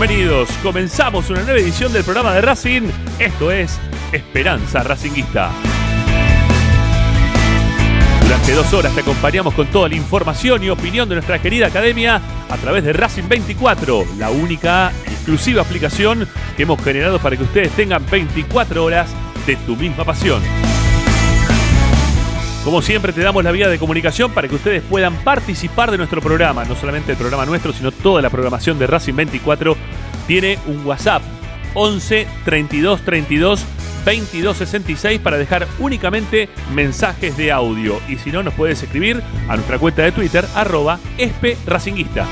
bienvenidos. Comenzamos una nueva edición del programa de Racing. Esto es Esperanza Racinguista. Durante dos horas te acompañamos con toda la información y opinión de nuestra querida academia a través de Racing 24, la única y exclusiva aplicación que hemos generado para que ustedes tengan 24 horas de tu misma pasión. Como siempre te damos la vía de comunicación para que ustedes puedan participar de nuestro programa, no solamente el programa nuestro, sino toda la programación de Racing 24 tiene un WhatsApp 11 32 32 22 66 para dejar únicamente mensajes de audio y si no nos puedes escribir a nuestra cuenta de Twitter arroba espracinguista.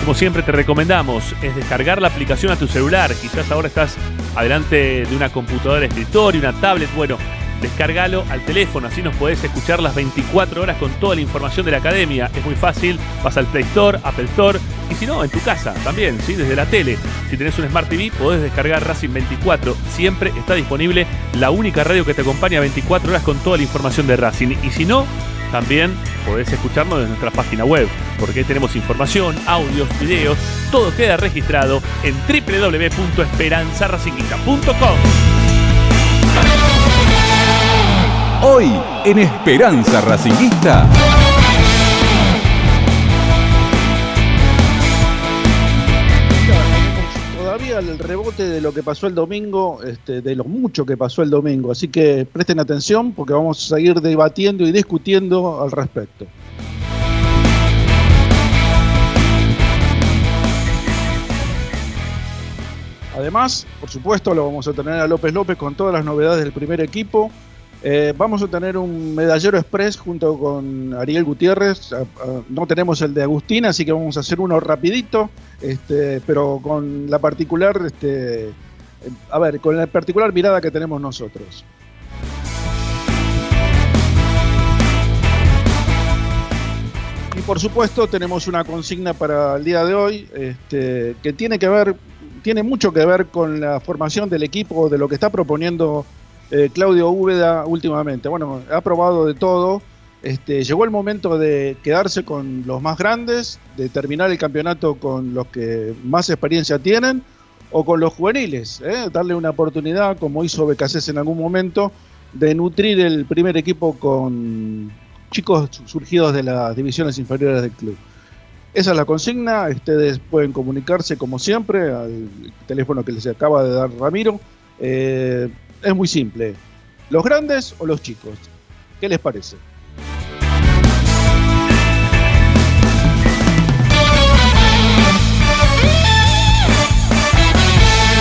Como siempre te recomendamos es descargar la aplicación a tu celular. Quizás ahora estás adelante de una computadora de escritorio, una tablet. Bueno, descargalo al teléfono, así nos podés escuchar las 24 horas con toda la información de la academia. Es muy fácil, vas al Play Store, Apple Store y si no, en tu casa también, ¿sí? desde la tele. Si tenés un Smart TV, podés descargar Racing 24. Siempre está disponible la única radio que te acompaña 24 horas con toda la información de Racing. Y si no, también podés escucharnos desde nuestra página web, porque ahí tenemos información, audios, videos, todo queda registrado en www.esperanzaracinguista.com. Hoy en Esperanza Racinguista. Todavía el rebote de lo que pasó el domingo, este, de lo mucho que pasó el domingo, así que presten atención porque vamos a seguir debatiendo y discutiendo al respecto. Además, por supuesto, lo vamos a tener a López López con todas las novedades del primer equipo. Eh, vamos a tener un medallero express junto con Ariel Gutiérrez. A- a- no tenemos el de Agustín, así que vamos a hacer uno rapidito, este, pero con la particular, este, eh, a ver, con la particular mirada que tenemos nosotros. Y por supuesto tenemos una consigna para el día de hoy este, que tiene que ver, tiene mucho que ver con la formación del equipo, de lo que está proponiendo eh, Claudio Úbeda últimamente. Bueno, ha probado de todo. Este, llegó el momento de quedarse con los más grandes, de terminar el campeonato con los que más experiencia tienen o con los juveniles, ¿eh? darle una oportunidad, como hizo Becasés en algún momento, de nutrir el primer equipo con chicos surgidos de las divisiones inferiores del club. esa es la consigna. Ustedes pueden comunicarse como siempre al teléfono que les acaba de dar Ramiro. Eh, es muy simple. ¿Los grandes o los chicos? ¿Qué les parece?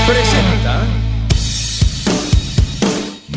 Presenta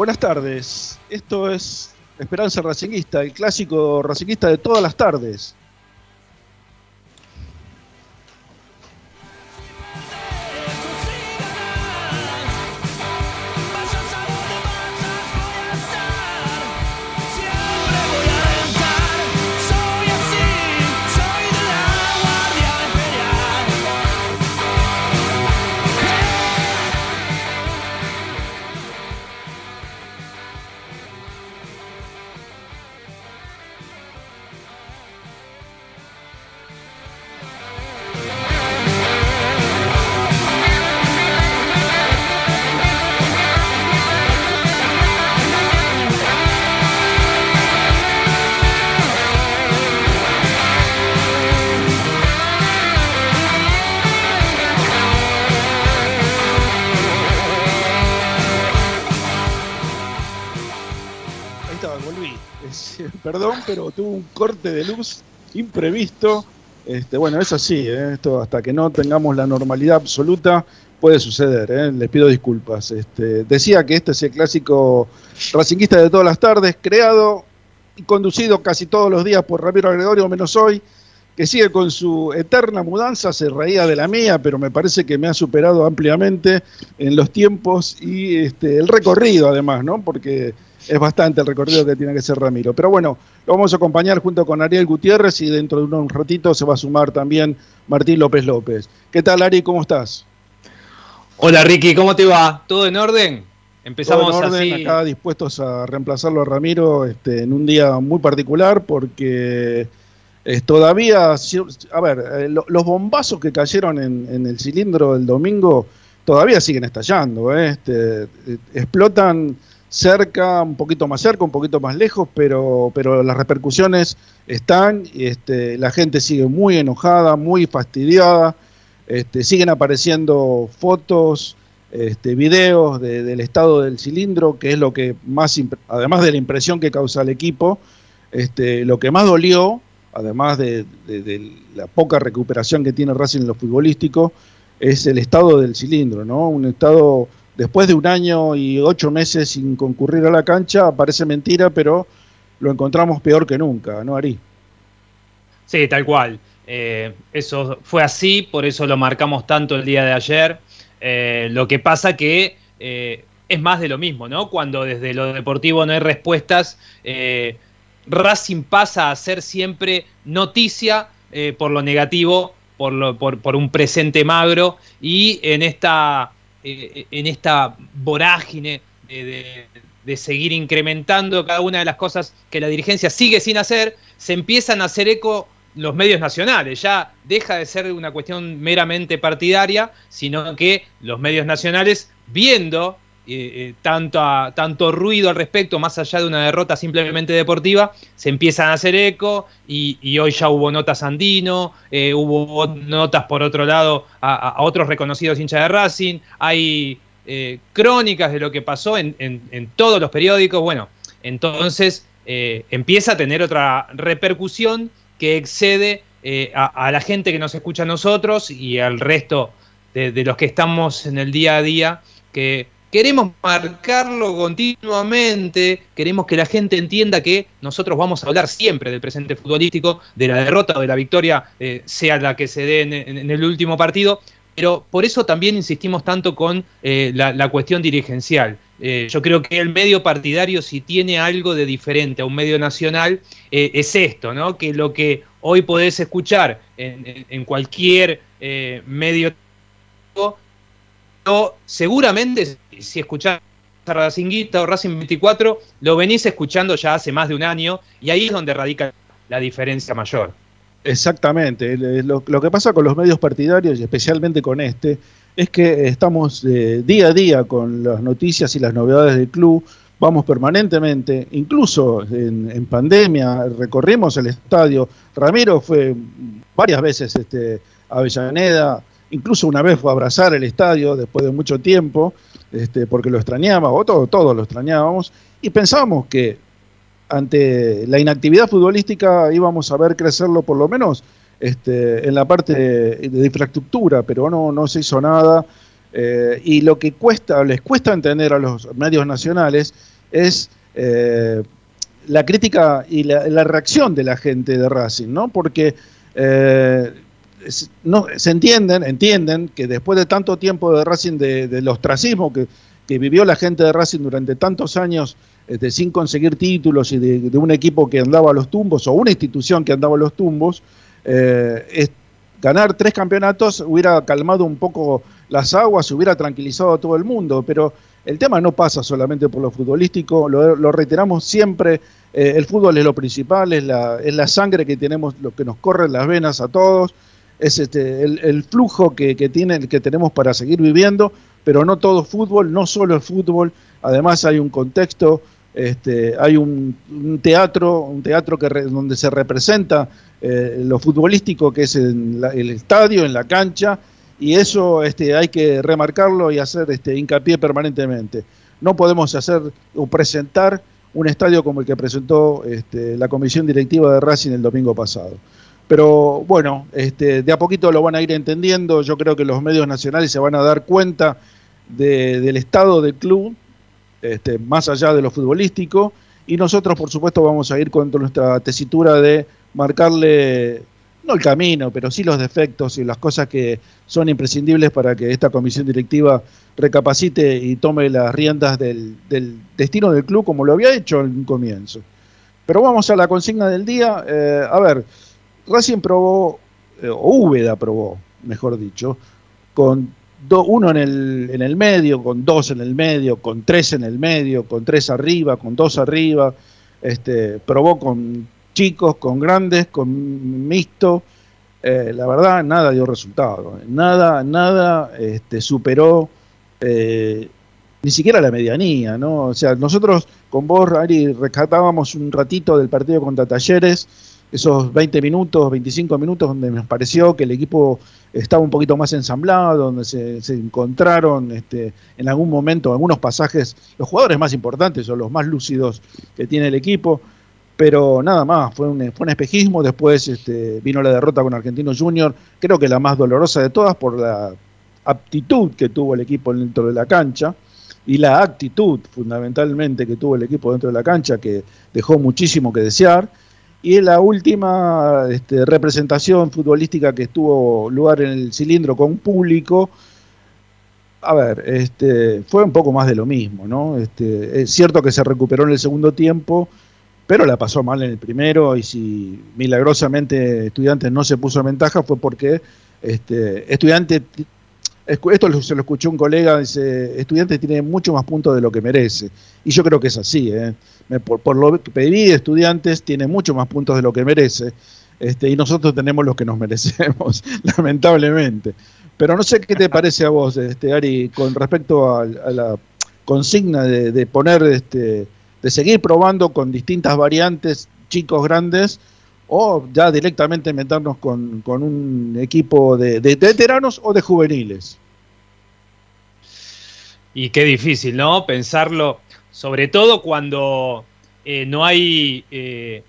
Buenas tardes. Esto es Esperanza Racinguista, el clásico racinguista de todas las tardes. Perdón, pero tuvo un corte de luz imprevisto. Este, bueno, es así, ¿eh? esto hasta que no tengamos la normalidad absoluta puede suceder, ¿eh? les pido disculpas. Este, decía que este es el clásico racinguista de todas las tardes, creado y conducido casi todos los días por Ramiro Gregorio, menos hoy, que sigue con su eterna mudanza, se reía de la mía, pero me parece que me ha superado ampliamente en los tiempos y este, el recorrido además, ¿no? Porque es bastante el recorrido que tiene que ser Ramiro. Pero bueno, lo vamos a acompañar junto con Ariel Gutiérrez y dentro de un ratito se va a sumar también Martín López López. ¿Qué tal, Ari? ¿Cómo estás? Hola Ricky, ¿cómo te va? ¿Todo en orden? Empezamos Todo en orden, así. acá dispuestos a reemplazarlo a Ramiro este, en un día muy particular porque es todavía, a ver, eh, lo- los bombazos que cayeron en, en el cilindro el domingo todavía siguen estallando, ¿eh? Este, eh, explotan cerca, un poquito más cerca, un poquito más lejos, pero, pero las repercusiones están, este, la gente sigue muy enojada, muy fastidiada, este, siguen apareciendo fotos, este, videos de- del estado del cilindro, que es lo que más, además de la impresión que causa el equipo, este, lo que más dolió, además de, de- de la poca recuperación que tiene Racing en lo futbolístico, es el estado del cilindro, ¿no? Un estado, después de un año y ocho meses sin concurrir a la cancha, parece mentira, pero lo encontramos peor que nunca, ¿no, Ari? Sí, tal cual. Eh, eso fue así, por eso lo marcamos tanto el día de ayer. Eh, lo que pasa que eh, es más de lo mismo, ¿no? Cuando desde lo deportivo no hay respuestas, Racing pasa a ser siempre noticia por lo negativo, por un presente magro y en esta, eh, en esta vorágine de, de- de seguir incrementando cada una de las cosas que la dirigencia sigue sin hacer, se empiezan a hacer eco los medios nacionales. Ya deja de ser una cuestión meramente partidaria, sino que los medios nacionales, viendo eh, eh, tanto, tanto ruido al respecto, más allá de una derrota simplemente deportiva, se empiezan a hacer eco y, hoy ya hubo notas Andino, eh, hubo notas por otro lado a, otros reconocidos hinchas de Racing, hay crónicas de lo que pasó en, todos los periódicos, bueno, entonces empieza a tener otra repercusión que excede a, a la gente que nos escucha a nosotros y al resto de, de los que estamos en el día a día, que queremos marcarlo continuamente, queremos que la gente entienda que nosotros vamos a hablar siempre del presente futbolístico, de la derrota o de la victoria, eh, sea la que se dé en, el último partido, pero por eso también insistimos tanto con eh, la, cuestión dirigencial. Eh, yo creo que el medio partidario, si tiene algo de diferente a un medio nacional, es esto, ¿no? Que lo que hoy podés escuchar en, en- cualquier medio seguramente si escuchás a Racinguita o Racing 24, lo venís escuchando ya hace más de un año y ahí es donde radica la diferencia mayor. Exactamente. El- Lo, que pasa con los medios partidarios y especialmente con este es que estamos eh, día a día con las noticias y las novedades del club. Vamos permanentemente, incluso en, en pandemia, recorrimos el estadio. Ramiro fue varias veces este, a Avellaneda, incluso una vez fue a abrazar el estadio después de mucho tiempo, este, porque lo extrañaba, o todo, todos lo extrañábamos, y pensábamos que ante la inactividad futbolística íbamos a ver crecerlo por lo menos este, en la parte de, infraestructura, pero no, no se hizo nada. eh, y lo que cuesta, les cuesta entender a los medios nacionales es eh, la crítica y la, reacción de la gente de Racing, ¿no? Porque eh, no, se entienden, entienden que después de tanto tiempo de Racing, de- del ostracismo que, que vivió la gente de Racing durante tantos años este, sin conseguir títulos y de, un equipo que andaba a los tumbos o una institución que andaba a los tumbos, eh, ganar tres campeonatos hubiera calmado un poco las aguas, hubiera tranquilizado a todo el mundo, pero el tema no pasa solamente por lo futbolístico, lo, lo reiteramos siempre, eh, el fútbol es lo principal, es la, es la sangre que tenemos, lo que nos corre en las venas a todos, es este, el, flujo que, que, tiene, que tenemos para seguir viviendo, pero no todo fútbol, no solo el fútbol, además hay un contexto, este, hay un, un teatro, un teatro que re- donde se representa eh, lo futbolístico que es la- el estadio, en la cancha, y eso este, hay que remarcarlo y hacer este, hincapié permanentemente. No podemos hacer o presentar un estadio como el que presentó este, la comisión directiva de Racing el domingo pasado. Pero bueno, este, de a poquito lo van a ir entendiendo. Yo creo que los medios nacionales se van a dar cuenta de- del estado del club, este, más allá de lo futbolístico. Y nosotros, por supuesto, vamos a ir con nuestra tesitura de marcarle, no el camino, pero sí los defectos y las cosas que son imprescindibles para que esta comisión directiva recapacite y tome las riendas del, del destino del club como lo había hecho en un comienzo. Pero vamos a la consigna del día. Eh, a ver, Racing probó, eh, o Úbeda probó, mejor dicho, con do- uno en el, en el medio, con dos en el medio, con tres en el medio, con tres arriba, con dos arriba. Este, probó con chicos, con grandes, con mixto. Eh, la verdad, nada dio resultado. Nada, nada este, superó eh, ni siquiera la medianía, ¿no? O sea, nosotros con vos, Ari, rescatábamos un ratito del partido contra Talleres, esos 20 minutos, 25 minutos, donde nos pareció que el equipo estaba un poquito más ensamblado, donde se, encontraron este, en algún momento, algunos pasajes, los jugadores más importantes o los más lúcidos que tiene el equipo, pero nada más, fue un, fue un espejismo, después este, vino la derrota con Argentino Junior, creo que la más dolorosa de todas por la aptitud que tuvo el equipo dentro de la cancha y la actitud fundamentalmente que tuvo el equipo dentro de la cancha que dejó muchísimo que desear y la última este, representación futbolística que tuvo lugar en el cilindro con público a ver, este, fue un poco más de lo mismo, ¿no? Este, es cierto que se recuperó en el segundo tiempo, pero la pasó mal en el primero y si milagrosamente Estudiantes no se puso en ventaja fue porque este, Estudiantes, esto se lo escuchó un colega, dice, Estudiantes tiene mucho más puntos de lo que merece. Y yo creo que es así, ¿eh? Por, por lo que pedí, Estudiantes tiene mucho más puntos de lo que merece. Este, y nosotros tenemos los que nos merecemos, lamentablemente. Pero no sé qué te parece a vos, este, Ari, con respecto a, a la consigna de, de poner, este, de seguir probando con distintas variantes, chicos grandes, o ya directamente meternos con, con un equipo de, de veteranos o de juveniles. Y qué difícil, ¿no? Pensarlo, sobre todo cuando eh, no hay eh,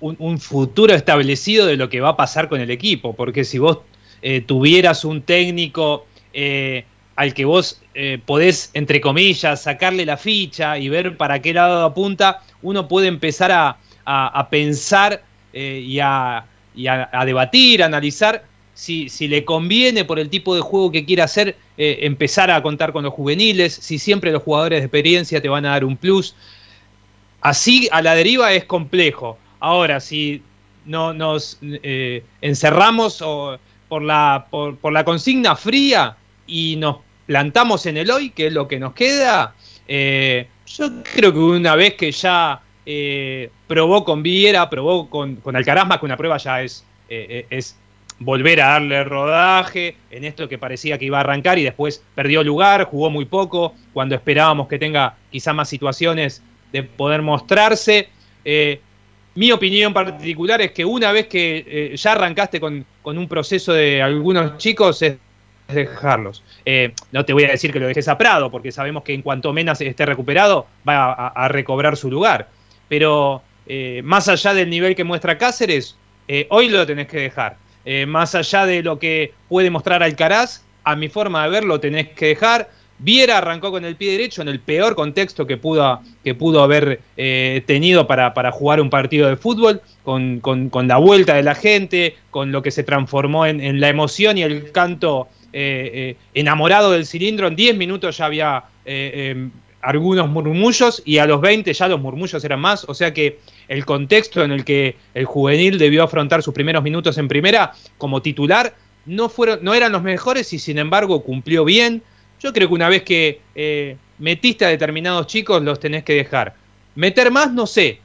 un, futuro establecido de lo que va a pasar con el equipo, porque si vos eh, tuvieras un técnico eh, al que vos podés, entre comillas, sacarle la ficha y ver para qué lado apunta, uno puede empezar a, a- pensar y, a, y a debatir, a analizar si, si le conviene por el tipo de juego que quiere hacer eh, empezar a contar con los juveniles, si siempre los jugadores de experiencia te van a dar un plus. Así a la deriva es complejo. Ahora, si no nos eh, encerramos o- por, la, por, por la consigna fría y nos plantamos en el hoy, que es lo que nos queda, eh, yo creo que una vez que ya probó con Viera, probó con, con Alcaraz, más que una prueba ya es, es volver a darle rodaje en esto que parecía que iba a arrancar y después perdió lugar, jugó muy poco, cuando esperábamos que tenga quizá más situaciones de poder mostrarse. Eh, mi opinión particular es que una vez que eh, ya arrancaste con, con un proceso de algunos chicos es dejarlos. Eh, no te voy a decir que lo dejes a Prado, porque sabemos que en cuanto menos esté recuperado va a, recobrar su lugar. Pero más allá del nivel que muestra Cáceres, hoy lo tenés que dejar. Eh, más allá de lo que puede mostrar Alcaraz, a mi forma de ver lo tenés que dejar. Viera arrancó con el pie derecho en el peor contexto que pudo, que pudo haber eh, tenido para, para jugar un partido de fútbol, con, con- la vuelta de la gente, con lo que se transformó en, la emoción y el canto eh, enamorado del cilindro. En 10 minutos ya había eh, algunos murmullos y a los 20 ya los murmullos eran más. O sea que el contexto en el que el juvenil debió afrontar sus primeros minutos en primera como titular no, fueron, no eran los mejores y sin embargo cumplió bien. Yo creo que una vez que eh, metiste a determinados chicos los tenés que dejar. Meter más no sé,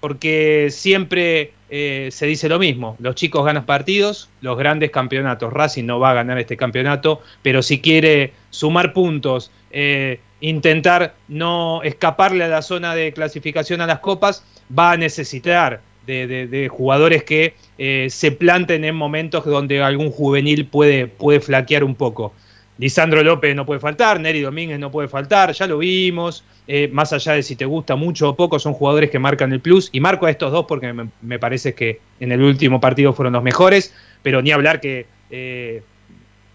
porque siempre eh, se dice lo mismo. Los chicos ganan partidos, los grandes campeonatos. Racing no va a ganar este campeonato, pero si quiere sumar puntos, eh, intentar no escaparle a la zona de clasificación a las copas, va a necesitar de, jugadores que eh, se planten en momentos donde algún juvenil puede, puede flaquear un poco. Lisandro López no puede faltar, Neri Domínguez no puede faltar, ya lo vimos. eh, más allá de si te gusta mucho o poco, son jugadores que marcan el plus. Y marco a estos dos porque me, me parece que en el último partido fueron los mejores. Pero ni hablar que eh,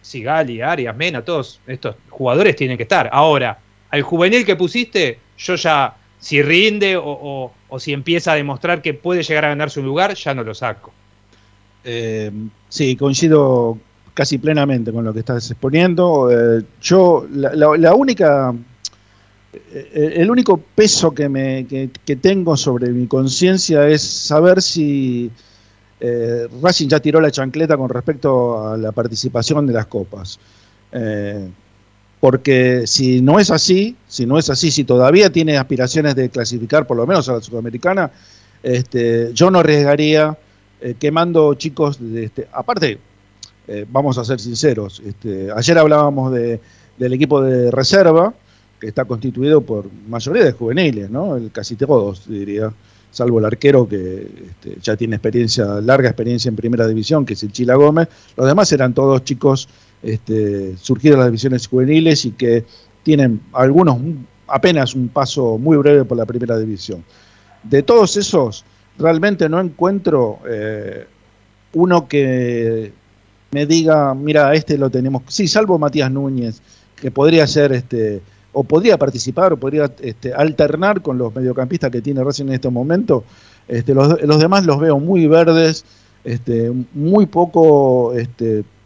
Sigali, Arias, Mena, todos estos jugadores tienen que estar. Ahora, al juvenil que pusiste, yo ya, si rinde o, si empieza a demostrar que puede llegar a ganarse un lugar, ya no lo saco. Eh, sí, coincido casi plenamente con lo que estás exponiendo. Eh, yo, la, única, eh, el único peso que, me, que, tengo sobre mi conciencia es saber si Racing ya tiró la chancleta con respecto a la participación de las copas. Porque si no es así, si no es así, si todavía tiene aspiraciones de clasificar por lo menos a la Sudamericana, este, yo no arriesgaría eh, quemando chicos, de este, aparte, eh, vamos a ser sinceros, este, ayer hablábamos de, del equipo de reserva, que está constituido por mayoría de juveniles, ¿no? El, casi todos, diría, salvo el arquero que este, ya tiene experiencia, larga experiencia en primera división, que es el Chila Gómez, los demás eran todos chicos este, surgidos de las divisiones juveniles y que tienen algunos un- apenas un paso muy breve por la primera división. De todos esos, realmente no encuentro eh, uno que me diga, mira, este lo tenemos, sí, salvo Matías Núñez, que podría ser, este, o podría participar, o podría este, alternar con los mediocampistas que tiene Racing en este momento. Este, los, los demás los veo muy verdes, este, muy poco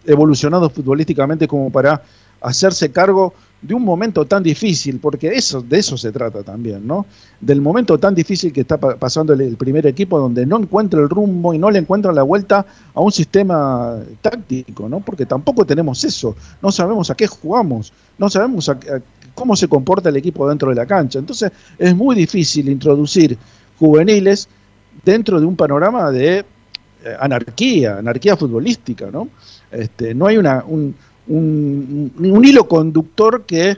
evolucionados futbolísticamente como para hacerse cargo de un momento tan difícil, porque eso, de eso se trata también, ¿no? Del momento tan difícil que está pa- pasando el, el primer equipo, donde no encuentra el rumbo y no le encuentra la vuelta a un sistema táctico, ¿no? Porque tampoco tenemos eso, no sabemos a qué jugamos, no sabemos a- a cómo se comporta el equipo dentro de la cancha. Entonces es muy difícil introducir juveniles dentro de un panorama de eh, anarquía, anarquía futbolística, ¿no? Este, no hay un, hilo conductor que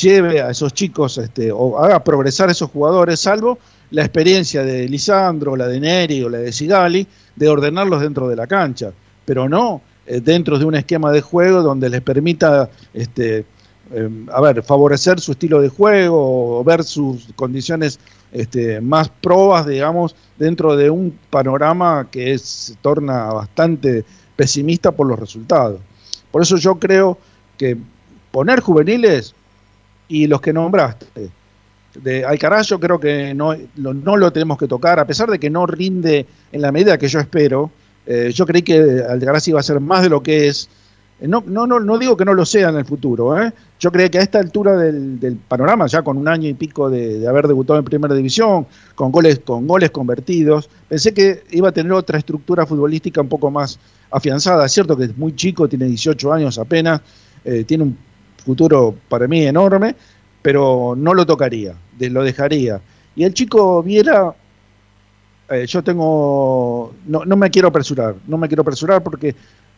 lleve a esos chicos este, o haga progresar a esos jugadores, salvo la experiencia de Lisandro, la de Neri o la de Sigali, de ordenarlos dentro de la cancha, pero no eh, dentro de un esquema de juego donde les permita este, eh, a ver, favorecer su estilo de juego o ver sus condiciones este, más probas, digamos, dentro de un panorama que se torna bastante pesimista por los resultados. Por eso yo creo que poner juveniles y los que nombraste, de Alcaraz yo creo que no lo, no lo tenemos que tocar, a pesar de que no rinde en la medida que yo espero. eh, yo creí que Alcaraz iba a ser más de lo que es. Eh, No, no, no, no digo que no lo sea en el futuro. ¿eh? Yo creí que a esta altura del, panorama, ya con un año y pico de, haber debutado en Primera División, con goles, con goles convertidos, pensé que iba a tener otra estructura futbolística un poco más afianzada. Es cierto que es muy chico, tiene 18 años apenas, eh, tiene un futuro para mí enorme, pero no lo tocaría, lo dejaría. Y el chico Viera, yo tengo, no, no me quiero apresurar, no me quiero apresurar porque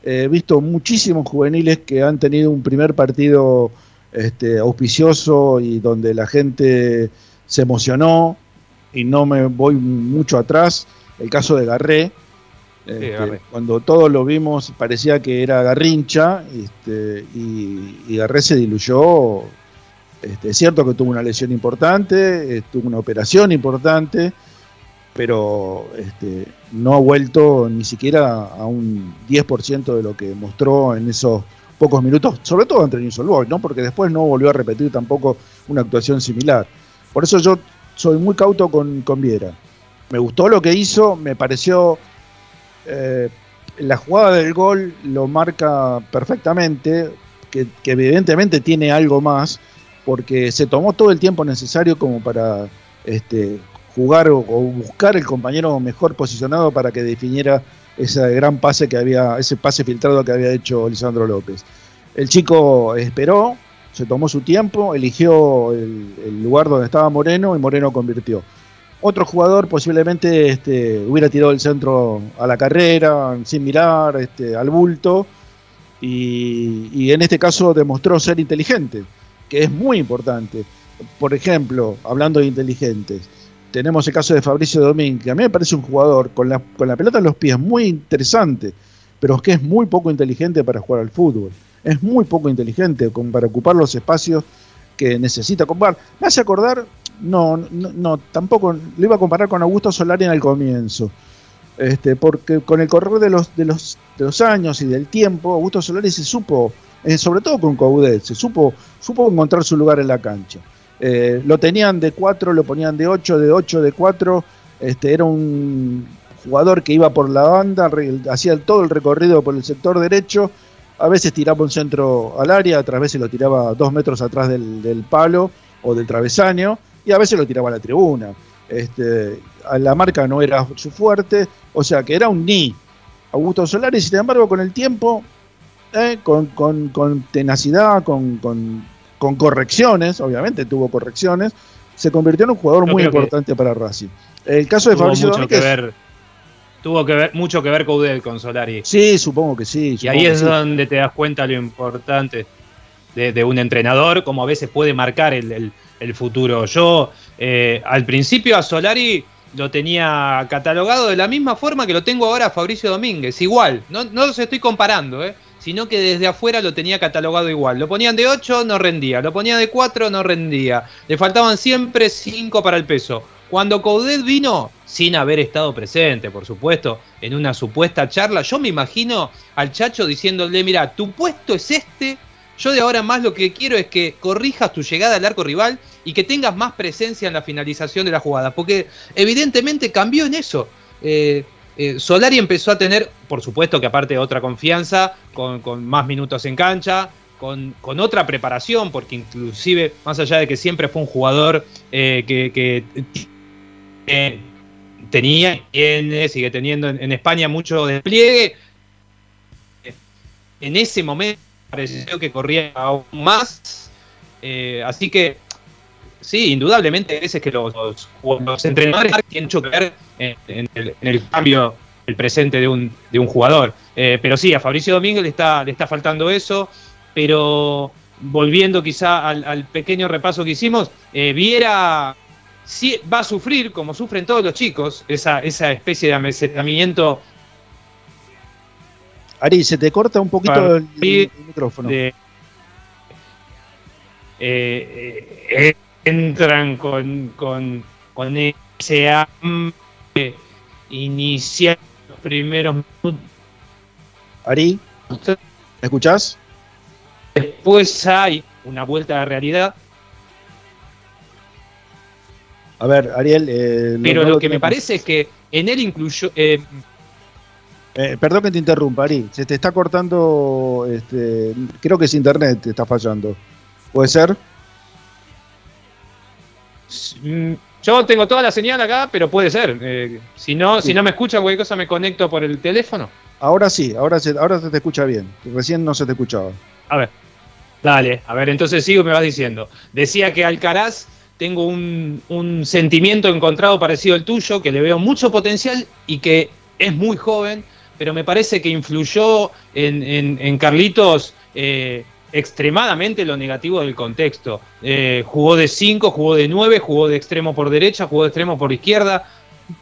he visto muchísimos juveniles que han tenido un primer partido este, auspicioso y donde la gente se emocionó y no me voy mucho atrás. El caso de Garré, este, cuando todos lo vimos parecía que era Garrincha este, y, y Garré se diluyó. Este, es cierto que tuvo una lesión importante, tuvo una operación importante, pero este, no ha vuelto ni siquiera a un 10% de lo que mostró en esos pocos minutos, sobre todo ante Newell's Old Boys, ¿no? porque después no volvió a repetir tampoco una actuación similar. Por eso yo soy muy cauto con, con Viera. Me gustó lo que hizo, me pareció eh, la jugada del gol lo marca perfectamente, que, que evidentemente tiene algo más, porque se tomó todo el tiempo necesario como para este, jugar o, buscar el compañero mejor posicionado para que definiera ese gran pase que había, ese pase filtrado que había hecho Lisandro López. El chico esperó, se tomó su tiempo, eligió el, lugar donde estaba Moreno y Moreno convirtió. Otro jugador posiblemente este, hubiera tirado el centro a la carrera, sin mirar, este, al bulto, y en este caso demostró ser inteligente, que es muy importante. Por ejemplo, hablando de inteligentes, tenemos el caso de Fabricio Domínguez, que a mí me parece un jugador con la, con la pelota en los pies muy interesante, pero es que es muy poco inteligente para jugar al fútbol. Es muy poco inteligente con- para ocupar los espacios que necesita ocupar. Me hace acordar, no, no, no, tampoco lo iba a comparar con Augusto Solari en el comienzo. Este, porque con el correr de los, de, los, de los años y del tiempo, Augusto Solari se supo, eh, sobre todo con Coudet, se supo, supo encontrar su lugar en la cancha. Eh, lo tenían de 4, lo ponían de 8, de 8, de 4. Este, era un jugador que iba por la banda, hacía todo el recorrido por el sector derecho. A veces tiraba un centro al área, otras veces lo tiraba dos metros atrás del, palo o del travesaño, y a veces lo tiraba a la tribuna. Este, a la marca no era su fuerte, o sea que era un ni. Augusto Solari, sin embargo, con el tiempo, eh, con, con- tenacidad, con- con correcciones, obviamente tuvo correcciones, se convirtió en un jugador Yo muy importante para Racing. El caso de tuvo Fabricio mucho que ver, tuvo que ver, mucho que ver Coudet con Solari. sí, supongo que sí. Y ahí es sí. donde te das cuenta lo importante de, de un entrenador, como a veces puede marcar el, el- el futuro. Yo eh, al principio a Solari lo tenía catalogado de la misma forma que lo tengo ahora a Fabricio Domínguez, igual, no, no los estoy comparando, eh, sino que desde afuera lo tenía catalogado igual. Lo ponían de 8, no rendía, lo ponían de 4, no rendía. Le faltaban siempre 5 para el peso. Cuando Coudet vino, sin haber estado presente, por supuesto, en una supuesta charla, yo me imagino al Chacho diciéndole, mira, tu puesto es este, yo de ahora más lo que quiero es que corrijas tu llegada al arco rival y que tengas más presencia en la finalización de la jugada, porque evidentemente cambió en eso. Eh, eh, Solari empezó a tener, por supuesto que aparte otra confianza, con, más minutos en cancha, con, otra preparación, porque inclusive, más allá de que siempre fue un jugador eh, que, que, eh, tenía, tiene, sigue teniendo en, España mucho despliegue, en ese momento pareció que corría aún más, eh, así que sí, indudablemente hay veces que los, los, entrenadores tienen que ver en, en el, en el cambio el presente de un, de un jugador. Eh, pero sí, a Fabricio Domínguez le está, le está faltando eso, pero volviendo quizá al, al pequeño repaso que hicimos, eh, Viera sí, va a sufrir, como sufren todos los chicos, esa, esa especie de amesetamiento Ari, se te corta un poquito el, micrófono. de... eh, entran con, con, con ese hambre inicial los primeros minutos. Ari, ¿me escuchás? Después hay una vuelta a la realidad, A ver, Ariel. eh, pero no lo que me parece es que en él incluyó. eh, Eh, perdón que te interrumpa, Ari. Se te está cortando. Este, creo que es internet, te está fallando. ¿Puede ser? Yo tengo toda la señal acá, pero puede ser. eh, si, no, si no me escuchan cualquier cosa, me conecto por el teléfono. Ahora sí, ahora se, ahora se te escucha bien. Recién no se te escuchaba. A ver. Dale, a ver, entonces sigo y me vas diciendo. Decía que Alcaraz tengo un, un sentimiento encontrado parecido al tuyo, que le veo mucho potencial y que es muy joven, pero me parece que influyó en, en- en Carlitos eh, extremadamente lo negativo del contexto. Eh, jugó de 5, jugó de 9, jugó de extremo por derecha, jugó de extremo por izquierda.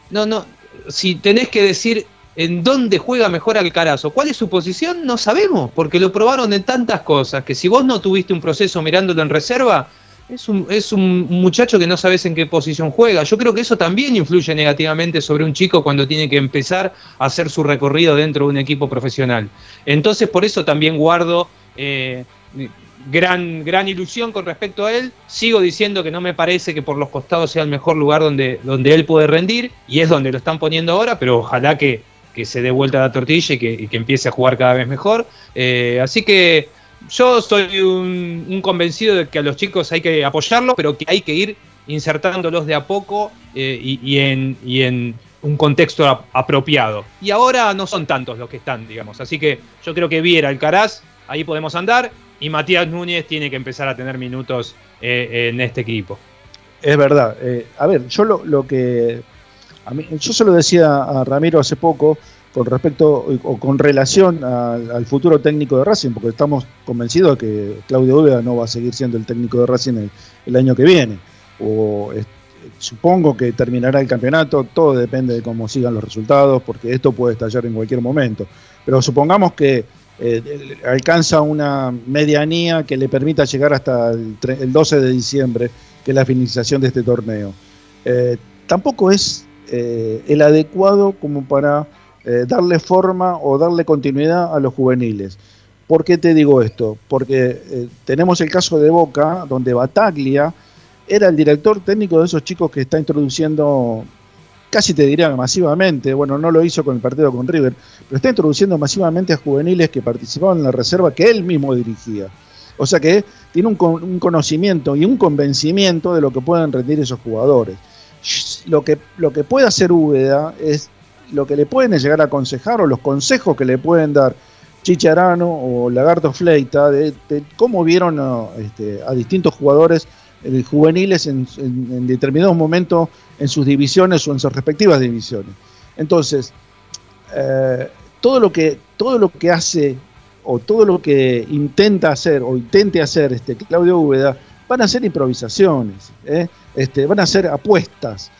No, no, si tenés que decir en dónde juega mejor Alcaraz o cuál es su posición, no sabemos, porque lo probaron en tantas cosas, que si vos no tuviste un proceso mirándolo en reserva, es un, es un muchacho que no sabes en qué posición juega. Yo creo que eso también influye negativamente sobre un chico cuando tiene que empezar a hacer su recorrido dentro de un equipo profesional. Entonces, por eso también guardo eh, gran, gran ilusión con respecto a él. Sigo diciendo que no me parece que por los costados sea el mejor lugar donde, donde él puede rendir, y es donde lo están poniendo ahora, pero ojalá que, que se dé vuelta la tortilla y que, que empiece a jugar cada vez mejor. Eh, así que yo soy un, convencido de que a los chicos hay que apoyarlos, pero que hay que ir insertándolos de a poco eh, y, en, y en un contexto ap- apropiado. Y ahora no son tantos los que están, digamos. Así que yo creo que Viera, Alcaraz, ahí podemos andar. Y Matías Núñez tiene que empezar a tener minutos eh, en este equipo. Es verdad. Eh, a ver, yo lo, que. A mí, yo se lo decía a Ramiro hace poco con respecto o con relación al, futuro técnico de Racing, porque estamos convencidos de que Claudio Úbeda no va a seguir siendo el técnico de Racing el, año que viene. O supongo que terminará el campeonato, todo depende de cómo sigan los resultados, porque esto puede estallar en cualquier momento. Pero supongamos que eh, alcanza una medianía que le permita llegar hasta el, tre- el 12 de diciembre, que es la finalización de este torneo. Eh, tampoco es eh, el adecuado como para darle forma o darle continuidad a los juveniles. ¿Por qué te digo esto? Porque tenemos el caso de Boca, donde Bataglia era el director técnico de esos chicos que está introduciendo, casi te diría masivamente, bueno, no lo hizo con el partido con River, pero está introduciendo masivamente a juveniles que participaban en la reserva que él mismo dirigía. O sea que tiene un, un conocimiento y un convencimiento de lo que pueden rendir esos jugadores. Lo que, lo que puede hacer Úbeda es lo que le pueden llegar a aconsejar o los consejos que le pueden dar Chicharano o Lagarto Fleita de, cómo vieron a, este, a distintos jugadores eh, juveniles en, en- determinados momentos en sus divisiones o en sus respectivas divisiones. Entonces, eh, todo, lo que, todo lo que hace o todo lo que intenta hacer o intente hacer este Claudio Úbeda van a ser improvisaciones, ¿eh? este, van a ser apuestas,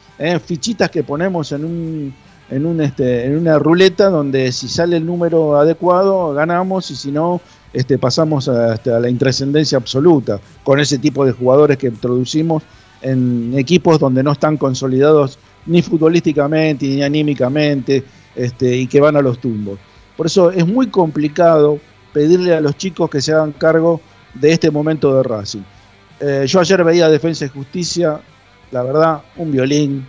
fichitas que ponemos en un en un este en una ruleta donde si sale el número adecuado ganamos y si no este pasamos a, este, a la intrascendencia absoluta con ese tipo de jugadores que introducimos en equipos donde no están consolidados ni futbolísticamente ni anímicamente este, y que van a los tumbos. Por eso es muy complicado pedirle a los chicos que se hagan cargo de este momento de Racing. Eh, yo ayer veía Defensa y Justicia, la verdad, un violín.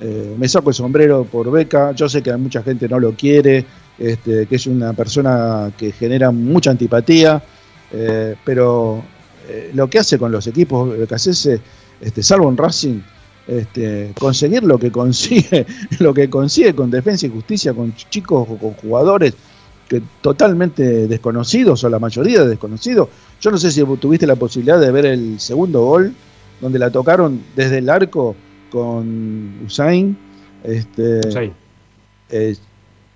Eh, me saco el sombrero por Beca. Yo sé que mucha gente no lo quiere, este, que es una persona que genera mucha antipatía, eh, pero eh, lo que hace con los equipos Becasese, este, salvo en Racing, este, conseguir lo que consigue, lo que consigue con Defensa y Justicia, con chicos o con jugadores que totalmente desconocidos, o la mayoría desconocidos. Yo no sé si tuviste la posibilidad de ver el segundo gol, donde la tocaron desde el arco con Usain. Este, Sí. eh,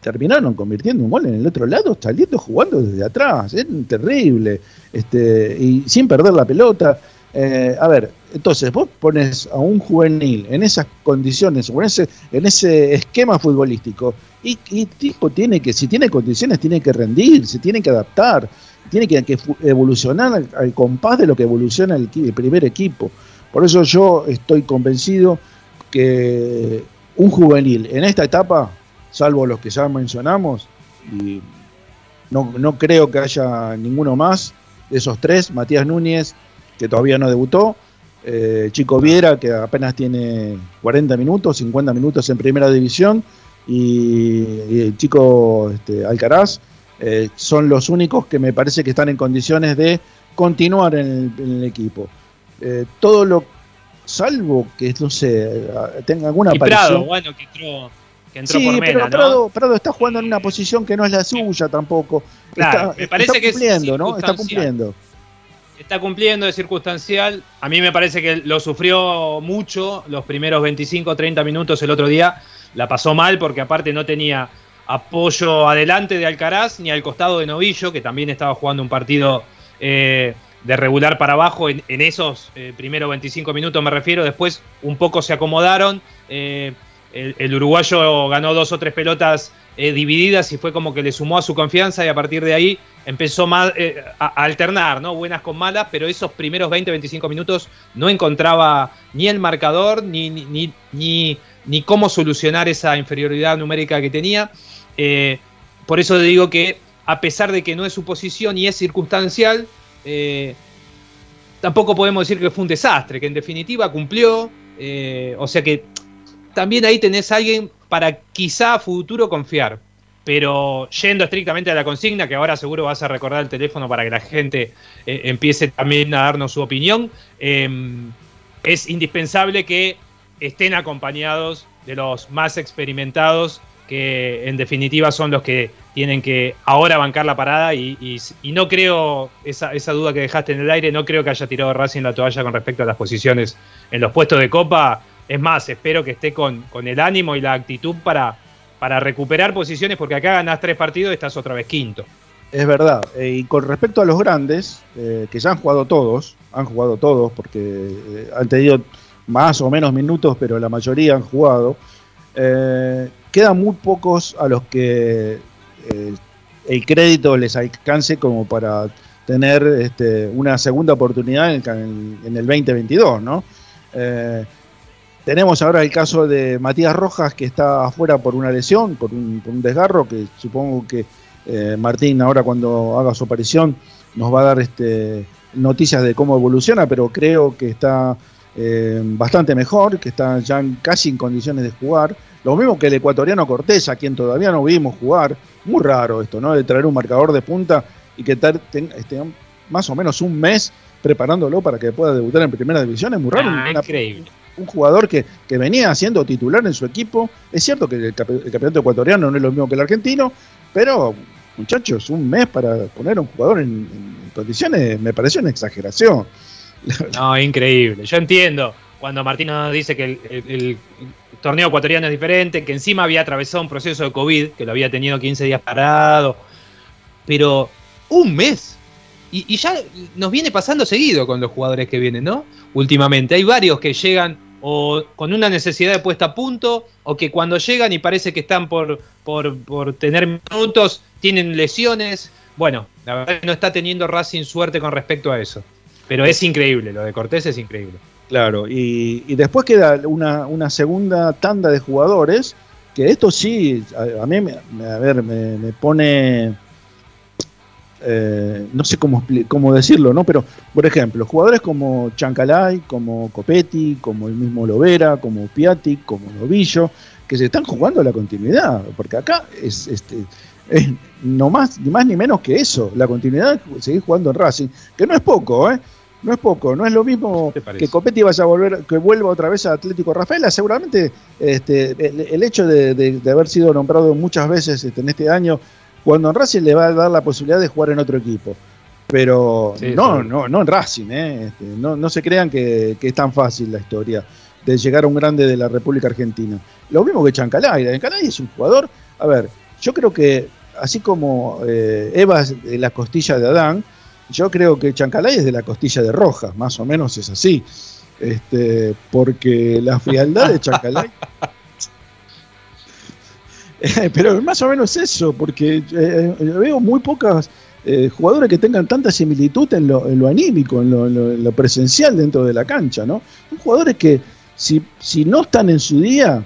terminaron convirtiendo un gol en el otro lado, saliendo jugando desde atrás. Es terrible. Este, y sin perder la pelota. Eh, a ver, entonces vos pones a un juvenil en esas condiciones, en ese, en ese esquema futbolístico, y, y tipo tiene que, si tiene condiciones, tiene que rendir, se tiene que adaptar, tiene que, evolucionar al, compás de lo que evoluciona el primer equipo. Por eso yo estoy convencido que un juvenil en esta etapa, salvo los que ya mencionamos, y no, no creo que haya ninguno más de esos tres, Matías Núñez, que todavía no debutó, eh, Chico Viera, que apenas tiene 40 minutos, 50 minutos en primera división, y, y el chico este, Alcaraz, eh, son los únicos que me parece que están en condiciones de continuar en el, en el equipo. Eh, todo lo, salvo que, no sé, tenga alguna Y aparición. Prado, bueno, que entró, que entró Sí, por pero Mena, ¿no? Prado, Prado está jugando en una posición que no es la suya tampoco. Claro, está, me parece está que es cumpliendo, ¿no? Está cumpliendo. Está cumpliendo, es circunstancial. A mí me parece que lo sufrió mucho los primeros 25 30 minutos el otro día. La pasó mal porque aparte no tenía apoyo adelante de Alcaraz ni al costado de Novillo, que también estaba jugando un partido eh, de regular para abajo en, en esos eh, primeros 25 minutos me refiero. Después un poco se acomodaron. eh, el, uruguayo ganó dos o tres pelotas eh, divididas y fue como que le sumó a su confianza y a partir de ahí empezó eh, a, alternar, ¿no? Buenas con malas, pero esos primeros 20-25 minutos no encontraba ni el marcador ni, ni, ni, ni, cómo solucionar esa inferioridad numérica que tenía. Eh, por eso digo que a pesar de que no es su posición y es circunstancial, tampoco podemos decir que fue un desastre, que en definitiva cumplió. o sea que también ahí tenés a alguien para quizá a futuro confiar. Pero yendo estrictamente a la consigna, que ahora seguro vas a recordar el teléfono para que la gente eh, empiece también a darnos su opinión, eh, es indispensable que estén acompañados de los más experimentados, que en definitiva son los que tienen que ahora bancar la parada y no creo, esa, esa duda que dejaste en el aire, no creo que haya tirado Racing la toalla con respecto a las posiciones en los puestos de copa. Es más, espero que esté con, con el ánimo y la actitud para, para recuperar posiciones, porque acá ganás tres partidos y estás otra vez quinto. Es verdad. Eh, y con respecto a los grandes, eh, que ya han jugado todos, han jugado todos porque eh, han tenido más o menos minutos, pero la mayoría han jugado. quedan muy pocos a los que el crédito les alcance como para tener este, una segunda oportunidad en el, en el 2022, ¿no? Tenemos ahora el caso de Matías Rojas, que está afuera por una lesión, por un, por un desgarro, que supongo que eh, Martín ahora cuando haga su aparición nos va a dar este, noticias de cómo evoluciona, pero creo que está eh, bastante mejor, que está ya en- casi en condiciones de jugar. Lo mismo que el ecuatoriano Cortés, a quien todavía no vimos jugar. Muy raro esto, ¿no? De traer un marcador de punta y que ten- este, más o menos un mes preparándolo para que pueda debutar en primera división. Es muy raro. Ah, una- increíble. Un jugador que, que venía siendo titular en su equipo. Es cierto que el, campeonato ecuatoriano no es lo mismo que el argentino, pero muchachos, un mes para poner a un jugador en, condiciones me pareció una exageración. No, increíble. Yo entiendo cuando Martín nos dice que el, torneo ecuatoriano es diferente, que encima había atravesado un proceso de COVID, que lo había tenido 15 días parado, pero un mes. Y ya nos viene pasando seguido con los jugadores que vienen, ¿no? Últimamente. Hay varios que llegan o con una necesidad de puesta a punto, o que cuando llegan y parece que están por, por, por tener minutos, tienen lesiones. Bueno, la verdad que no está teniendo Racing suerte con respecto a eso. Pero es increíble, lo de Cortés es increíble. Claro, y, y después queda una, una segunda tanda de jugadores, que esto sí, a, a mí a ver, me, me pone, eh, no sé cómo, cómo decirlo, ¿no? Pero, por ejemplo, jugadores como Chancalay, como Copetti, como el mismo Lovera, como Piatti, como Novillo, que se están jugando la continuidad, porque acá es, este, es no más, ni más ni menos que eso, la continuidad de seguir jugando en Racing, que no es poco, ¿eh? No es poco, no es lo mismo que Copetti vaya a volver, que vuelva otra vez a Atlético Rafaela. Seguramente este, el, el hecho de, de- de haber sido nombrado muchas veces este, en este año, cuando en Racing le va a dar la posibilidad de jugar en otro equipo. Pero Sí, no, no, no en Racing, ¿eh? Este, no, no se crean que, que es tan fácil la historia de llegar a un grande de la República Argentina. Lo mismo que Chancalay. Chancalay es un jugador, a ver, yo creo que así como eh, Eva es de la costilla de Adán, yo creo que Chancalay es de la costilla de Rojas, más o menos es así. Este, porque la frialdad de Chancalay. Eh, pero más o menos eso, porque eh, veo muy pocas eh, jugadores que tengan tanta similitud en lo, en lo anímico, en lo, en lo- en lo presencial dentro de la cancha, ¿no? Son jugadores que si, no están en su día,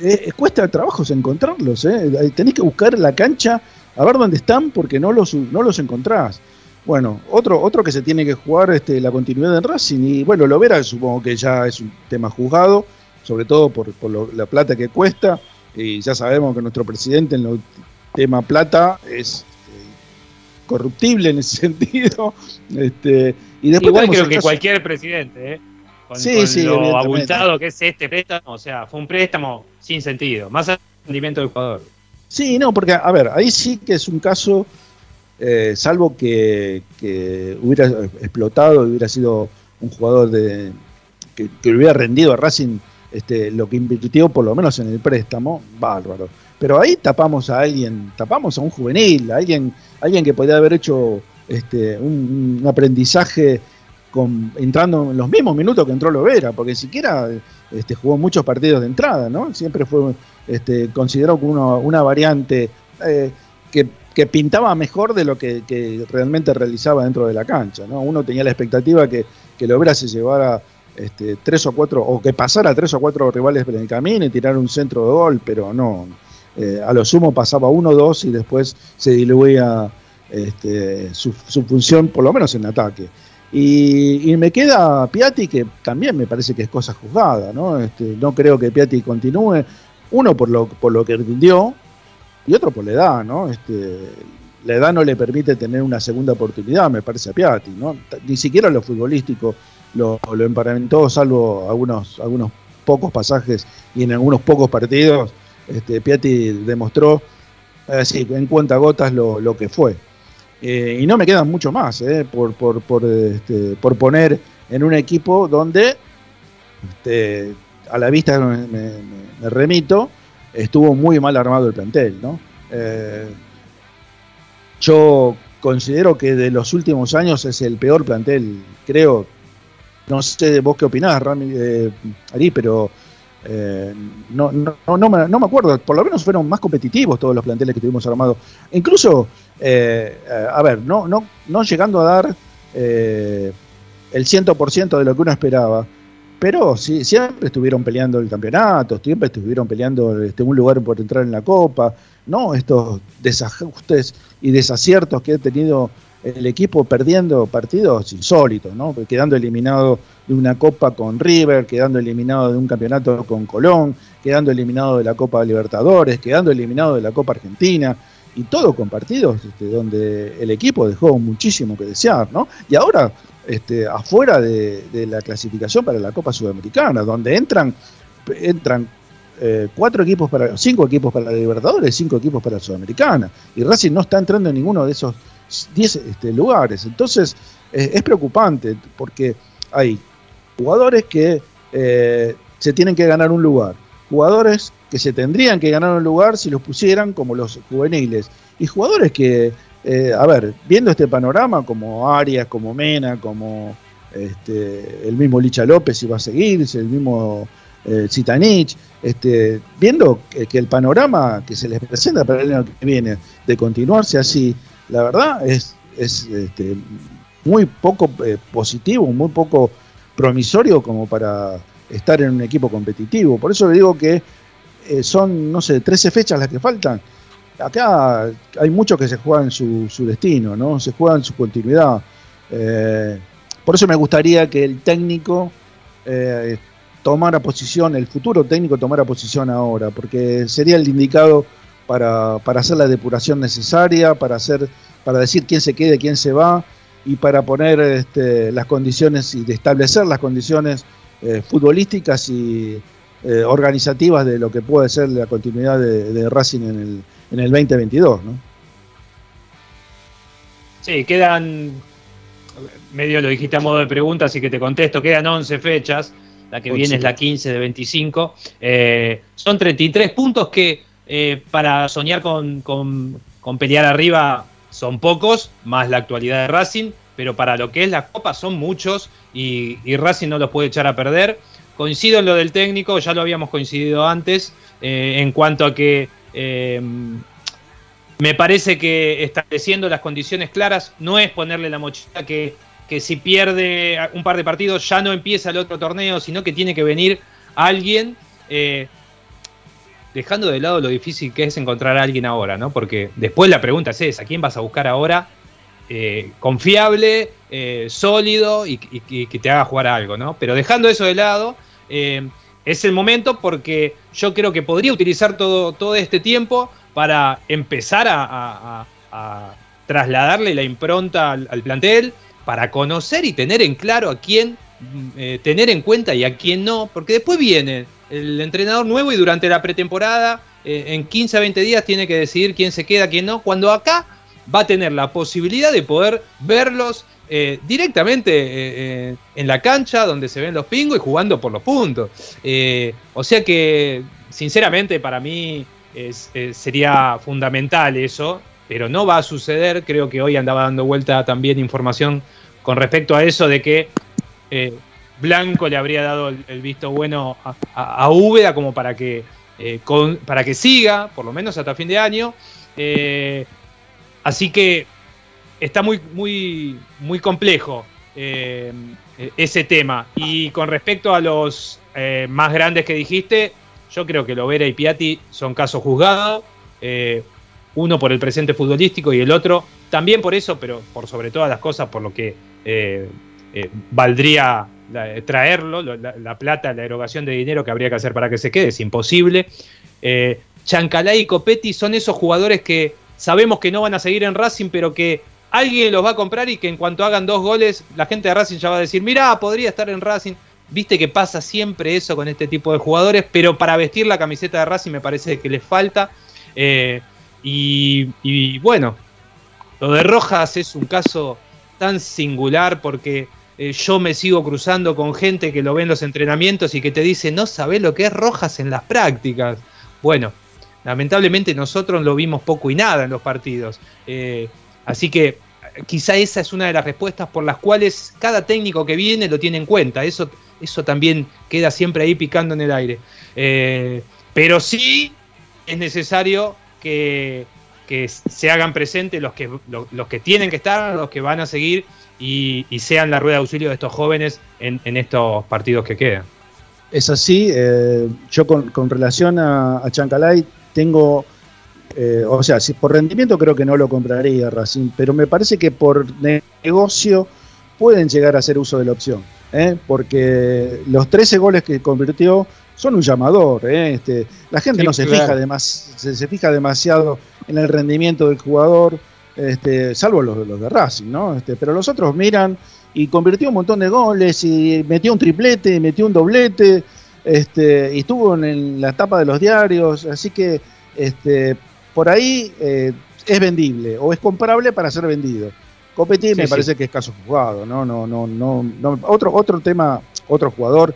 eh, cuesta trabajos encontrarlos, ¿eh? Eh, Tenés que buscar la cancha a ver dónde están porque no los, no los encontrás. Bueno, otro, otro que se tiene que jugar este, la continuidad en Racing, y bueno, Lovera supongo que ya es un tema juzgado, sobre todo por, lo- la plata que cuesta, y ya sabemos que nuestro presidente en el tema plata es eh, corruptible en ese sentido. Este, y después Igual creo que caso- cualquier presidente, ¿eh? Con, Sí, con sí, lo abultado que es este préstamo, o sea, fue un préstamo sin sentido, más al rendimiento del jugador. Sí, no, porque, a ver, ahí sí que es un caso, eh, salvo que, que hubiera explotado, hubiera sido un jugador de que, que hubiera rendido a Racing este, lo que invirtió, por lo menos en el préstamo, bárbaro. Pero ahí tapamos a alguien, tapamos a un juvenil, a alguien, alguien que podía haber hecho este, un, aprendizaje con, entrando en los mismos minutos que entró Lovera, porque siquiera este, jugó muchos partidos de entrada, ¿no? Siempre fue este, considerado como una, variante eh, que, pintaba mejor de lo que, que realmente realizaba dentro de la cancha. ¿no? Uno tenía la expectativa que, que Lovera se llevara este, tres o cuatro, o que pasara tres o cuatro rivales en el camino y tirar un centro de gol, pero no. Eh, a lo sumo pasaba uno o dos y después se diluía este, su, función, por lo menos en ataque. Y, me queda Piatti, que también me parece que es cosa juzgada, ¿no? Este, no creo que Piatti continúe, uno por lo, por lo que rindió y otro por la edad, ¿no? Este, la edad no le permite tener una segunda oportunidad, me parece a Piatti, ¿no? Ni siquiera lo futbolístico lo, lo emparentó, salvo algunos, algunos pocos pasajes y en algunos pocos partidos, este, Piatti demostró así, en cuentagotas lo, lo que fue. Eh, y no me quedan mucho más eh, por, por, por, este, por poner en un equipo donde, este, a la vista me, me- me remito, estuvo muy mal armado el plantel. ¿no? Eh, yo considero que de los últimos años es el peor plantel, creo. No sé vos qué opinás, Rami, eh, Ari, pero eh, no, no, no, me, no me acuerdo. Por lo menos fueron más competitivos todos los planteles que tuvimos armados. Incluso eh, a ver, no, no, no llegando a dar eh, el 100% de lo que uno esperaba, pero sí, siempre estuvieron peleando el campeonato, siempre estuvieron peleando este, un lugar por entrar en la Copa, ¿no? Estos desajustes y desaciertos que ha tenido el equipo perdiendo partidos insólitos, ¿no? Quedando eliminado de una Copa con River, quedando eliminado de un campeonato con Colón, quedando eliminado de la Copa Libertadores, quedando eliminado de la Copa Argentina y todo con partidos este, donde el equipo dejó muchísimo que desear, ¿no? Y ahora, este, afuera de, de la clasificación para la Copa Sudamericana, donde entran, entran eh, cuatro equipos para, cinco equipos para la Libertadores, cinco equipos para la Sudamericana, y Racing no está entrando en ninguno de esos 10 este, lugares. Entonces, eh, es preocupante porque hay jugadores que eh, se tienen que ganar un lugar, jugadores que se tendrían que ganar un lugar si los pusieran como los juveniles, y jugadores que, eh, a ver, viendo este panorama como Arias, como Mena, como este, el mismo Licha López si va a seguir, el mismo eh, Zitanich, este, viendo que, el panorama que se les presenta para el año que viene de continuarse así, la verdad es, es este, muy poco eh, positivo, muy poco promisorio como para estar en un equipo competitivo. Por eso le digo que eh, son, no sé, 13 fechas las que faltan. Acá hay muchos que se juegan su, su destino, ¿no? Se juegan su continuidad. Eh, por eso me gustaría que el técnico tomara posición, el futuro técnico tomara posición ahora, porque sería el indicado para, para hacer la depuración necesaria, para hacer, para decir quién se quede, quién se va, y para poner este, las condiciones y de establecer las condiciones eh, futbolísticas y eh, organizativas de lo que puede ser la continuidad de, de Racing en el, en el 2022. ¿no? Sí, quedan, medio lo dijiste a modo de pregunta, así que te contesto, quedan 11 fechas, la que viene es la 15 de 25. Eh, son 33 puntos que eh, para soñar con, con- con pelear arriba son pocos, más la actualidad de Racing, pero para lo que es la Copa son muchos y, y Racing no los puede echar a perder. Coincido en lo del técnico, ya lo habíamos coincidido antes, eh, en cuanto a que eh, me parece que estableciendo las condiciones claras no es ponerle la mochila que, que si pierde un par de partidos ya no empieza el otro torneo, sino que tiene que venir alguien, eh, dejando de lado lo difícil que es encontrar a alguien ahora, ¿no? Porque después la pregunta es esa, ¿quién vas a buscar ahora? eh, confiable, eh, sólido y, que te haga jugar algo, ¿no? Pero dejando eso de lado, es el momento porque yo creo que podría utilizar todo, todo este tiempo para empezar a, trasladarle la impronta al plantel, para conocer y tener en claro a quién mm, eh, tener en cuenta y a quién no, porque después viene el entrenador nuevo y durante la pretemporada, eh, en 15 a 20 días, tiene que decidir quién se queda, quién no, cuando acá va a tener la posibilidad de poder verlos eh, directamente en la cancha donde se ven los pingos y jugando por los puntos. O sea que, sinceramente, para mí sería fundamental eso, pero no va a suceder. Creo que hoy andaba dando vuelta también información con respecto a eso de que eh, Blanco le habría dado el, visto bueno a, a- a Úbeda como para que, eh, para que siga, por lo menos hasta fin de año. Eh, así que está muy, muy, muy complejo ese tema. Y con respecto a los más grandes que dijiste, yo creo que Lovera y Piatti son casos juzgados. Uno por el presente futbolístico y el otro también por eso, pero por sobre todas las cosas, por lo que eh, eh, valdría traerlo, lo- la, la plata, la erogación de dinero que habría que hacer para que se quede, es imposible. Eh, Chancalay y Copetti son esos jugadores que sabemos que no van a seguir en Racing, pero que alguien los va a comprar y que en cuanto hagan dos goles, la gente de Racing ya va a decir, mirá, podría estar en Racing. Viste que pasa siempre eso con este tipo de jugadores, pero para vestir la camiseta de Racing me parece que les falta. Eh, y, bueno, lo de Rojas es un caso tan singular porque eh, yo me sigo cruzando con gente que lo ve en los entrenamientos y que te dice, no sabés lo que es Rojas en las prácticas. Bueno, lamentablemente nosotros lo vimos poco y nada en los partidos. Eh, así que quizá esa es una de las respuestas por las cuales cada técnico que viene lo tiene en cuenta. Eso, eso también queda siempre ahí picando en el aire. Eh, pero sí es necesario que, se hagan presentes los que, lo- los que tienen que estar, los que van a seguir y, sean la rueda de auxilio de estos jóvenes en, estos partidos que quedan. Es así, eh, yo con, con relación a, a Chancalay tengo, eh, o sea, si por rendimiento creo que no lo compraría Racing, pero me parece que por negocio pueden llegar a hacer uso de la opción, ¿eh? porque los 13 goles que convirtió son un llamador, ¿eh? este, la gente Sí, no se claro. fija demas- se, se fija demasiado en el rendimiento del jugador, este, salvo los, los de Racing, ¿no? Este, pero los otros miran y convirtió un montón de goles y metió un triplete, metió un doblete, este, y estuvo en la tapa de los diarios, así que este, por ahí eh, es vendible o es comparable para ser vendido. Copetti Sí, me sí. parece que es caso jugado, no, no, no, no, no. Otro, otro tema, otro jugador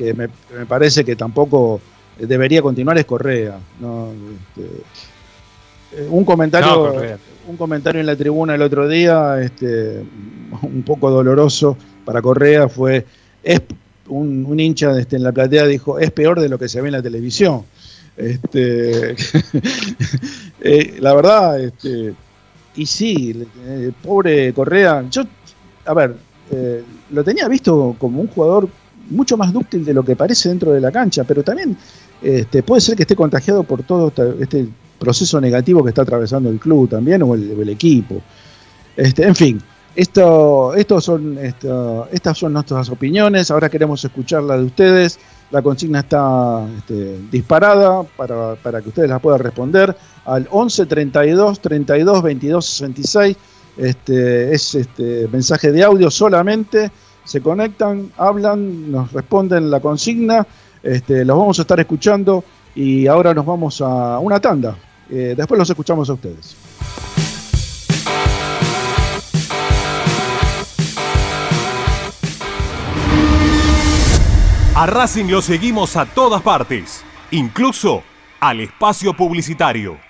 que me, me parece que tampoco debería continuar es Correa. ¿no? Este, eh, un comentario, No, Correa. un comentario en la tribuna el otro día, este, un poco doloroso para Correa fue es un, un hincha este, en la platea dijo es peor de lo que se ve en la televisión. Este, eh, la verdad, este, y sí, eh, pobre Correa, yo, a ver, eh, lo tenía visto como un jugador mucho más dúctil de lo que parece dentro de la cancha, pero también este, puede ser que esté contagiado por todo este proceso negativo que está atravesando el club también o el, el equipo. Este, en fin, esto, estos son, esto- estas son nuestras opiniones. Ahora queremos escuchar la de ustedes. La consigna está este, disparada para, para que ustedes la puedan responder al 11 32 32 22 66. Este, es este mensaje de audio solamente. Se conectan, hablan, nos responden la consigna. Este, los vamos a estar escuchando y ahora nos vamos a una tanda. Eh, después los escuchamos a ustedes. A Racing lo seguimos a todas partes, incluso al espacio publicitario.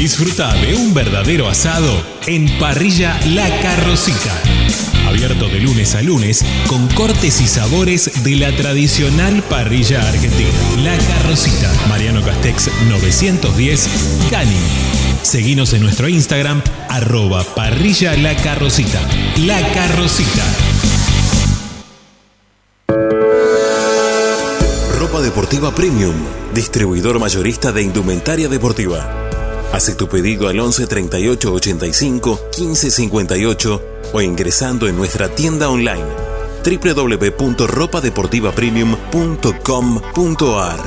Disfruta de un verdadero asado en Parrilla La Carrocita. Abierto de lunes a lunes con cortes y sabores de la tradicional parrilla argentina. La Carrocita, Mariano Castex 910, Cani. Seguinos en nuestro Instagram, arroba parrilla La Carrocita. La Carrocita. Ropa Deportiva Premium, distribuidor mayorista de indumentaria deportiva. Hace tu pedido al 11 38 85 15 58 o ingresando en nuestra tienda online www.ropadeportivapremium.com.ar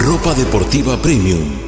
Ropa Deportiva Premium.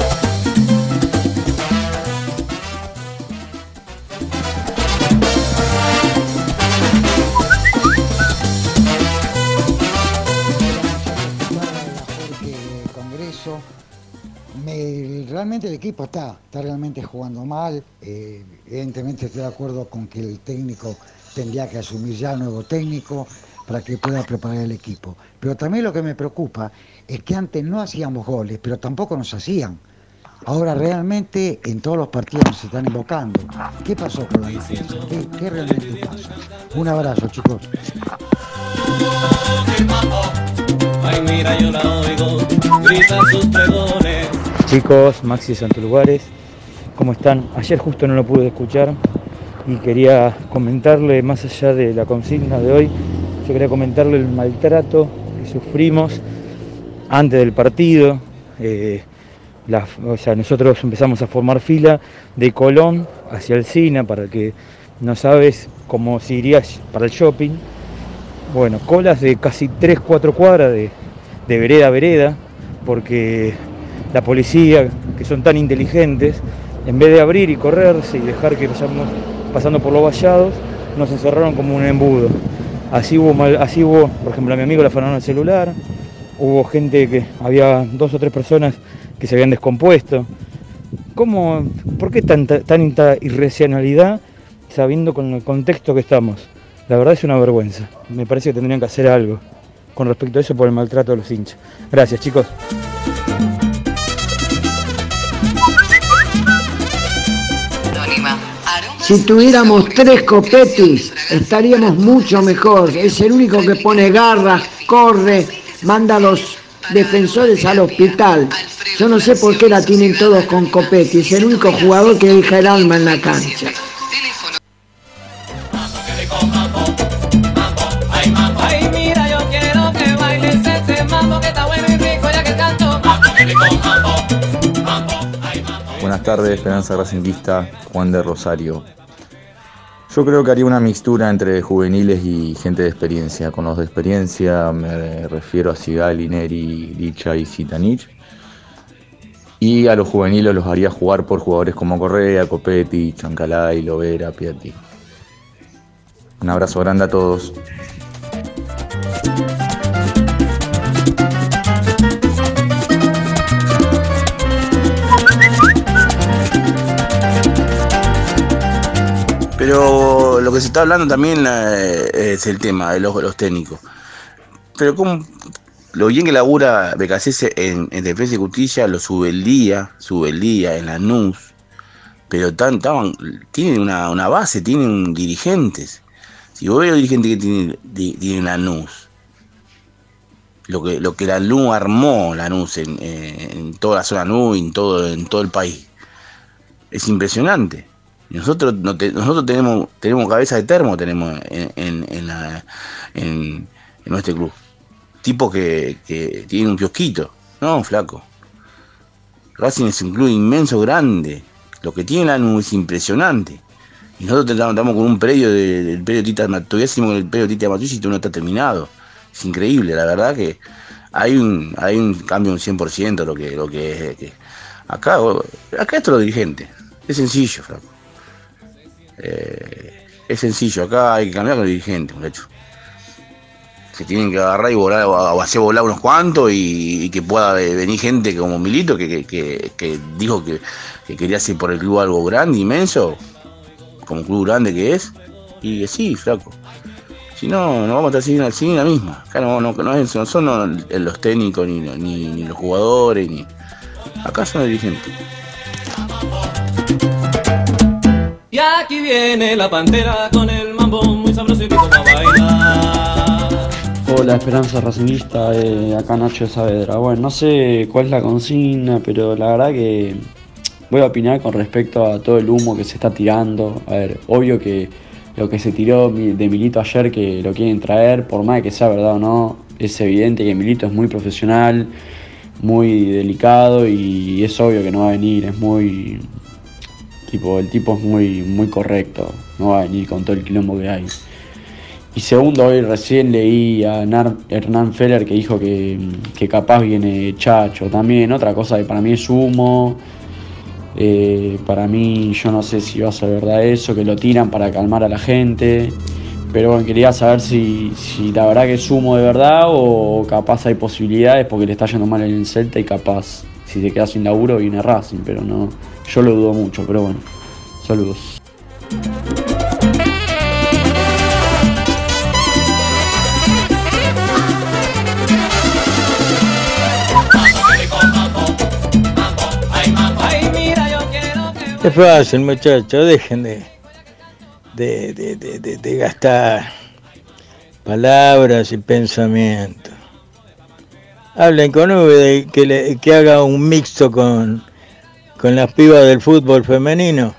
Realmente el equipo está, está realmente jugando mal. eh, evidentemente estoy de acuerdo con que el técnico tendría que asumir ya nuevo técnico para que pueda preparar el equipo. Pero también lo que me preocupa es que antes no hacíamos goles, pero tampoco nos hacían. Ahora realmente en todos los partidos nos están invocando. ¿Qué pasó con la defensa? ¿Qué, realmente pasa? Un abrazo, chicos. Ay, mira, yo la oigo, gritan sus pregones. Chicos, Maxi Santolugares, ¿cómo están? Ayer justo no lo pude escuchar y quería comentarle, más allá de la consigna de hoy, yo quería comentarle el maltrato que sufrimos antes del partido. eh, o sea, nosotros empezamos a formar fila de Colón hacia el Sina para que no sabes cómo si irías para el shopping. Bueno, colas de casi 3-4 cuadras de, de vereda a vereda, porque la policía, que son tan inteligentes, en vez de abrir y correrse y dejar que vayamos pasando por los vallados, nos encerraron como un embudo. Así hubo, mal- así hubo, por ejemplo, a mi amigo le afanaron el celular, hubo gente que había dos o tres personas que se habían descompuesto. ¿Cómo, ¿Por qué tanta, tanta irracionalidad sabiendo con el contexto que estamos? La verdad es una vergüenza. Me parece que tendrían que hacer algo con respecto a eso por el maltrato de los hinchas. Gracias chicos. Si tuviéramos tres copetis, estaríamos mucho mejor. Es el único que pone garra, corre, manda a los defensores al hospital. Yo no sé por qué la tienen todos con copetis. Es el único jugador que deja el alma en la cancha. Este. Buenas tardes, Esperanza Racinguista, Juan de Rosario. Yo creo que haría una mixtura entre juveniles y gente de experiencia. Con los de experiencia me refiero a Sigali, Neri, Licha y Zitanich. Y a los juveniles los haría jugar por jugadores como Correa, Copetti, Chancalay, Lovera, Piatti. Un abrazo grande a todos. Pero lo que se está hablando también eh, es el tema de los, técnicos. Pero como lo bien que labura Becasese en, en defensa y justicia, lo sube el día, sube el día en la NUS. Pero tan, tienen una, una base, tienen dirigentes. Si vos ves los dirigentes que tienen, di- la NUS, lo que, lo que la NUS armó, la NUS en, toda la zona NUS en todo, en todo el país, es impresionante. Nosotros, no te- nosotros tenemos, tenemos cabeza de termo tenemos en, en, en nuestro club. Tipo que, tiene un kiosquito. No, flaco. Racing es un club inmenso, grande. Lo que tiene la NU es impresionante. Y nosotros estamos, con un predio de- del predio Tita Ma- todavía seguimos con el predio Tita Matucci y todo no está terminado. Es increíble, la verdad que hay un, hay un cambio un 100% lo que, lo que es. que- acá, acá esto es lo dirigente. Es sencillo, flaco. Eh, es sencillo, acá hay que cambiar con el dirigente, muchachos. Se tienen que agarrar y volar, o, hacer volar unos cuantos y, que pueda ve- venir gente como Milito que, que- que- dijo que, que quería hacer por el club algo grande, inmenso, como club grande que es, y que sí, flaco. Si no, no vamos a estar siguiendo la misma. Acá no, no, no es- no son los técnicos, ni, ni, ni los jugadores, ni. Acá son los dirigentes. Aquí viene la pantera con el mambo muy sabroso y rico para bailar. Hola Esperanza Racingista, eh, acá Nacho de Saavedra. Bueno, no sé cuál es la consigna, pero la verdad que voy a opinar con respecto a todo el humo que se está tirando. A ver, obvio que lo que se tiró de Milito ayer que lo quieren traer, por más que sea verdad o no, es evidente que Milito es muy profesional, muy delicado y es obvio que no va a venir, es muy... Tipo, el tipo es muy, muy correcto, no va a venir con todo el quilombo que hay. Y segundo, hoy recién leí a Hernán Feller que dijo que, que capaz viene Chacho también. Otra cosa que para mí es humo. Eh, para mí, yo no sé si va a ser verdad eso, que lo tiran para calmar a la gente. Pero bueno, quería saber si, si la verdad que es humo de verdad o capaz hay posibilidades porque le está yendo mal el Celta y capaz si se queda sin laburo viene Racing. Pero no, yo lo dudo mucho, pero bueno. Saludos. Es fácil, muchachos, dejen de, de, de- de- gastar palabras y pensamientos. Hablen con y que, que haga un mixto con, con las pibas del fútbol femenino.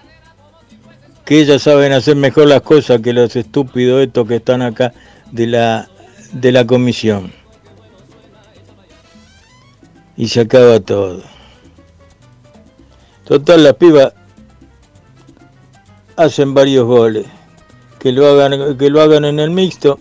Que ellas saben hacer mejor las cosas que los estúpidos estos que están acá de la, de la comisión. Y se acaba todo. Total, las pibas hacen varios goles. Que lo hagan, que lo hagan en el mixto.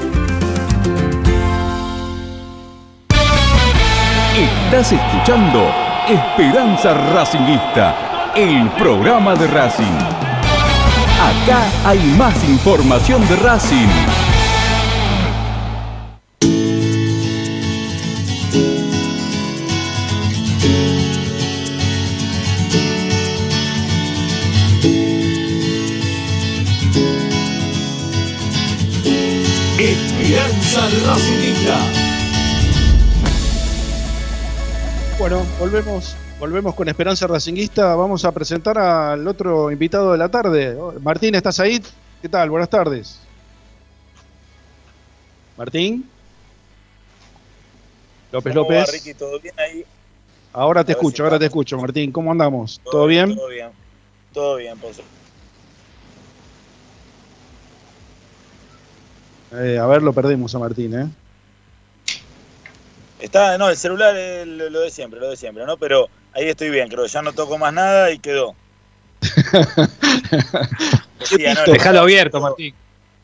Estás escuchando Esperanza Racingista, el programa de Racing. Acá hay más información de Racing. Esperanza Racingista. Bueno, volvemos, volvemos con Esperanza Racinguista. Vamos a presentar al otro invitado de la tarde. Martín, ¿estás ahí? ¿Qué tal? Buenas tardes. Martín. López ¿Cómo va, López. Ricky? ¿Todo bien ahí? Ahora te escucho, si ahora te escucho, Martín. ¿Cómo andamos? ¿Todo bien? Todo bien. Todo bien, por. Eh, a ver, lo perdimos a Martín, ¿eh? Está, no, el celular es lo, lo de siempre, lo de siempre, ¿no? Pero ahí estoy bien, creo. Ya no toco más nada y quedó. Decía, ¿no? Le abierto, Martín.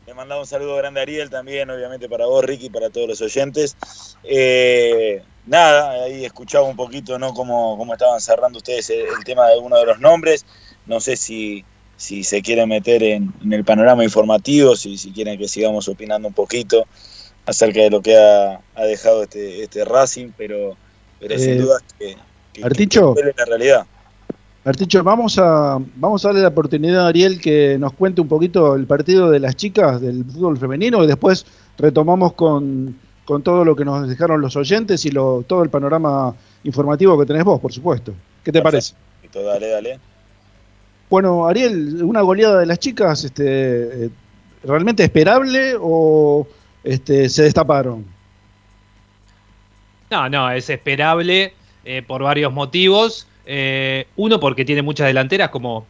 Le mandaba un saludo grande a Ariel también, obviamente para vos, Ricky, para todos los oyentes. Eh, nada, ahí escuchaba un poquito, ¿no? Cómo, cómo estaban cerrando ustedes el, el tema de alguno de los nombres. No sé si, si se quieren meter en, en el panorama informativo, si, si quieren que sigamos opinando un poquito acerca de lo que ha, ha dejado este, este Racing, pero, pero Eh, sin duda que, que, Articho. que la realidad. Marticho, vamos a, vamos a darle la oportunidad a Ariel que nos cuente un poquito el partido de las chicas del fútbol femenino y después retomamos con, con todo lo que nos dejaron los oyentes y lo, todo el panorama informativo que tenés vos, por supuesto. ¿Qué te parece? Dale, dale. Bueno, Ariel, una goleada de las chicas, este, eh, ¿realmente esperable o este, se destaparon? No, no, es esperable eh, por varios motivos. Eh, uno, porque tiene muchas delanteras como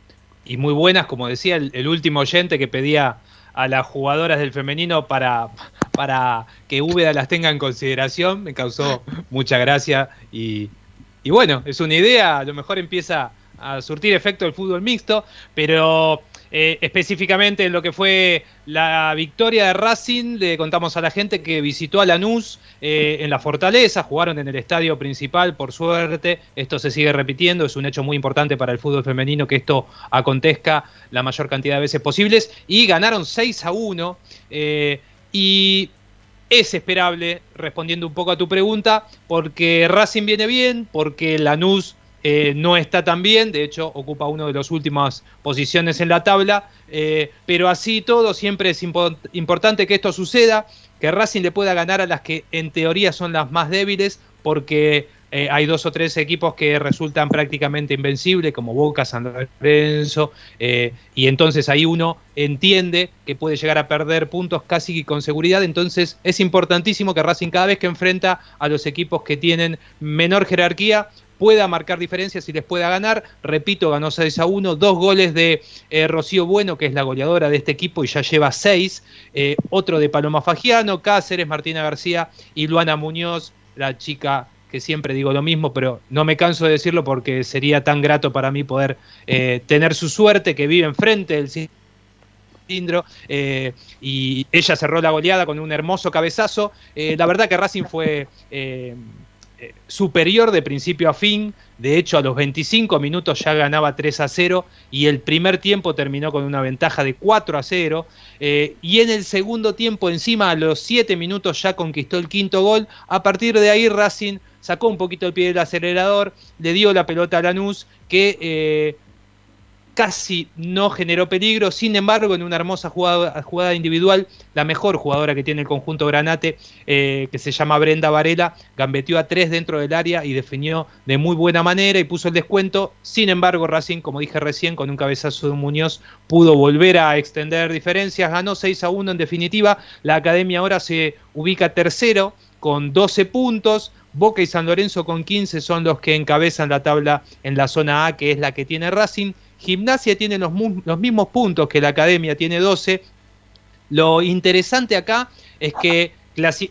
y muy buenas, como decía el, último oyente que pedía a las jugadoras del femenino para, para que Úbeda las tenga en consideración. Me causó mucha gracia y, y bueno, es una idea, a lo mejor empieza a surtir efecto el fútbol mixto, pero eh, específicamente en lo que fue la victoria de Racing, le contamos a la gente que visitó a Lanús eh, en la Fortaleza, jugaron en el estadio principal, por suerte, esto se sigue repitiendo, es un hecho muy importante para el fútbol femenino que esto acontezca la mayor cantidad de veces posibles, y ganaron 6 a 1, eh, y es esperable, respondiendo un poco a tu pregunta, porque Racing viene bien, porque Lanús eh, no está tan bien, de hecho ocupa una de las últimas posiciones en la tabla, eh, pero así todo siempre es impo- importante que esto suceda, que Racing le pueda ganar a las que en teoría son las más débiles, porque eh, hay dos o tres equipos que resultan prácticamente invencibles, como Boca, San Lorenzo, y entonces ahí uno entiende que puede llegar a perder puntos casi con seguridad, entonces es importantísimo que Racing cada vez que enfrenta a los equipos que tienen menor jerarquía, pueda marcar diferencias y les pueda ganar. Repito, ganó 6 a 1, dos goles de eh, Rocío Bueno, que es la goleadora de este equipo y ya lleva 6, eh, otro de Paloma Fagiano, Cáceres, Martina García y Luana Muñoz, la chica que siempre digo lo mismo, pero no me canso de decirlo porque sería tan grato para mí poder eh, tener su suerte, que vive enfrente del cilindro, y ella cerró la goleada con un hermoso cabezazo. La verdad que Racing fue superior de principio a fin. De hecho, a los 25 minutos ya ganaba 3 a 0 y el primer tiempo terminó con una ventaja de 4 a 0. eh, y en el segundo tiempo, encima a los 7 minutos ya conquistó el quinto gol. A partir de ahí, Racing sacó un poquito el pie del acelerador, le dio la pelota a Lanús, que eh, casi no generó peligro. Sin embargo, en una hermosa jugada, jugada individual, la mejor jugadora que tiene el conjunto Granate, eh, que se llama Brenda Varela, gambeteó a tres dentro del área y definió de muy buena manera y puso el descuento. Sin embargo, Racing, como dije recién, con un cabezazo de Muñoz, pudo volver a extender diferencias. Ganó 6 a 1 en definitiva. La academia ahora se ubica tercero con 12 puntos. Boca y San Lorenzo con 15 son los que encabezan la tabla en la zona A, que es la que tiene Racing. Gimnasia tiene los, mismos puntos que la Academia, tiene 12. Lo interesante acá es que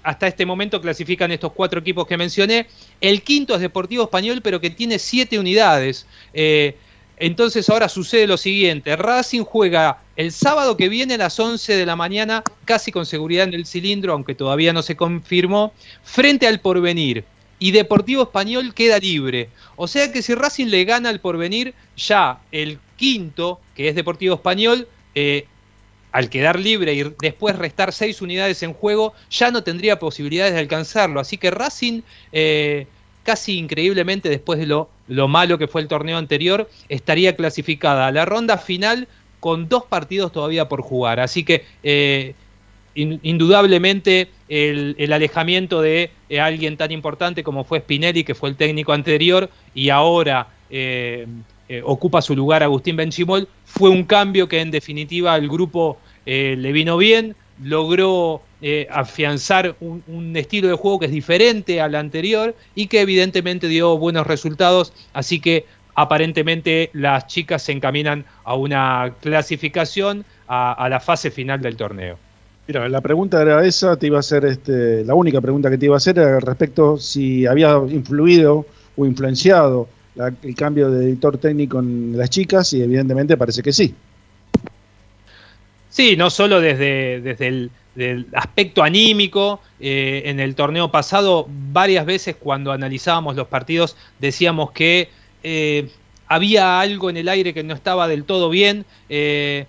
hasta este momento clasifican estos cuatro equipos que mencioné. El quinto es Deportivo Español, pero que tiene siete unidades. Eh, entonces ahora sucede lo siguiente, Racing juega el sábado que viene a las 11 de la mañana, casi con seguridad en el cilindro, aunque todavía no se confirmó, frente al porvenir. Y Deportivo Español queda libre. O sea que si Racing le gana al porvenir, ya el quinto, que es Deportivo Español, eh, al quedar libre y después restar seis unidades en juego, ya no tendría posibilidades de alcanzarlo. Así que Racing, eh, casi increíblemente después de lo, lo malo que fue el torneo anterior, estaría clasificada a la ronda final con dos partidos todavía por jugar. Así que eh, in- indudablemente el, alejamiento de eh, alguien tan importante como fue Spinelli, que fue el técnico anterior, y ahora eh, eh, ocupa su lugar Agustín Benchimol, fue un cambio que en definitiva al grupo eh, le vino bien, logró afianzar un, estilo de juego que es diferente al anterior y que evidentemente dio buenos resultados, así que aparentemente las chicas se encaminan a una clasificación a la fase final del torneo. Mira, la pregunta era esa, te iba a hacer este, la única pregunta que te iba a hacer era respecto si había influido o influenciado el cambio de editor técnico en las chicas y evidentemente parece que sí. Sí, no solo desde, desde el aspecto anímico, eh, en el torneo pasado varias veces cuando analizábamos los partidos decíamos que eh, había algo en el aire que no estaba del todo bien, eh,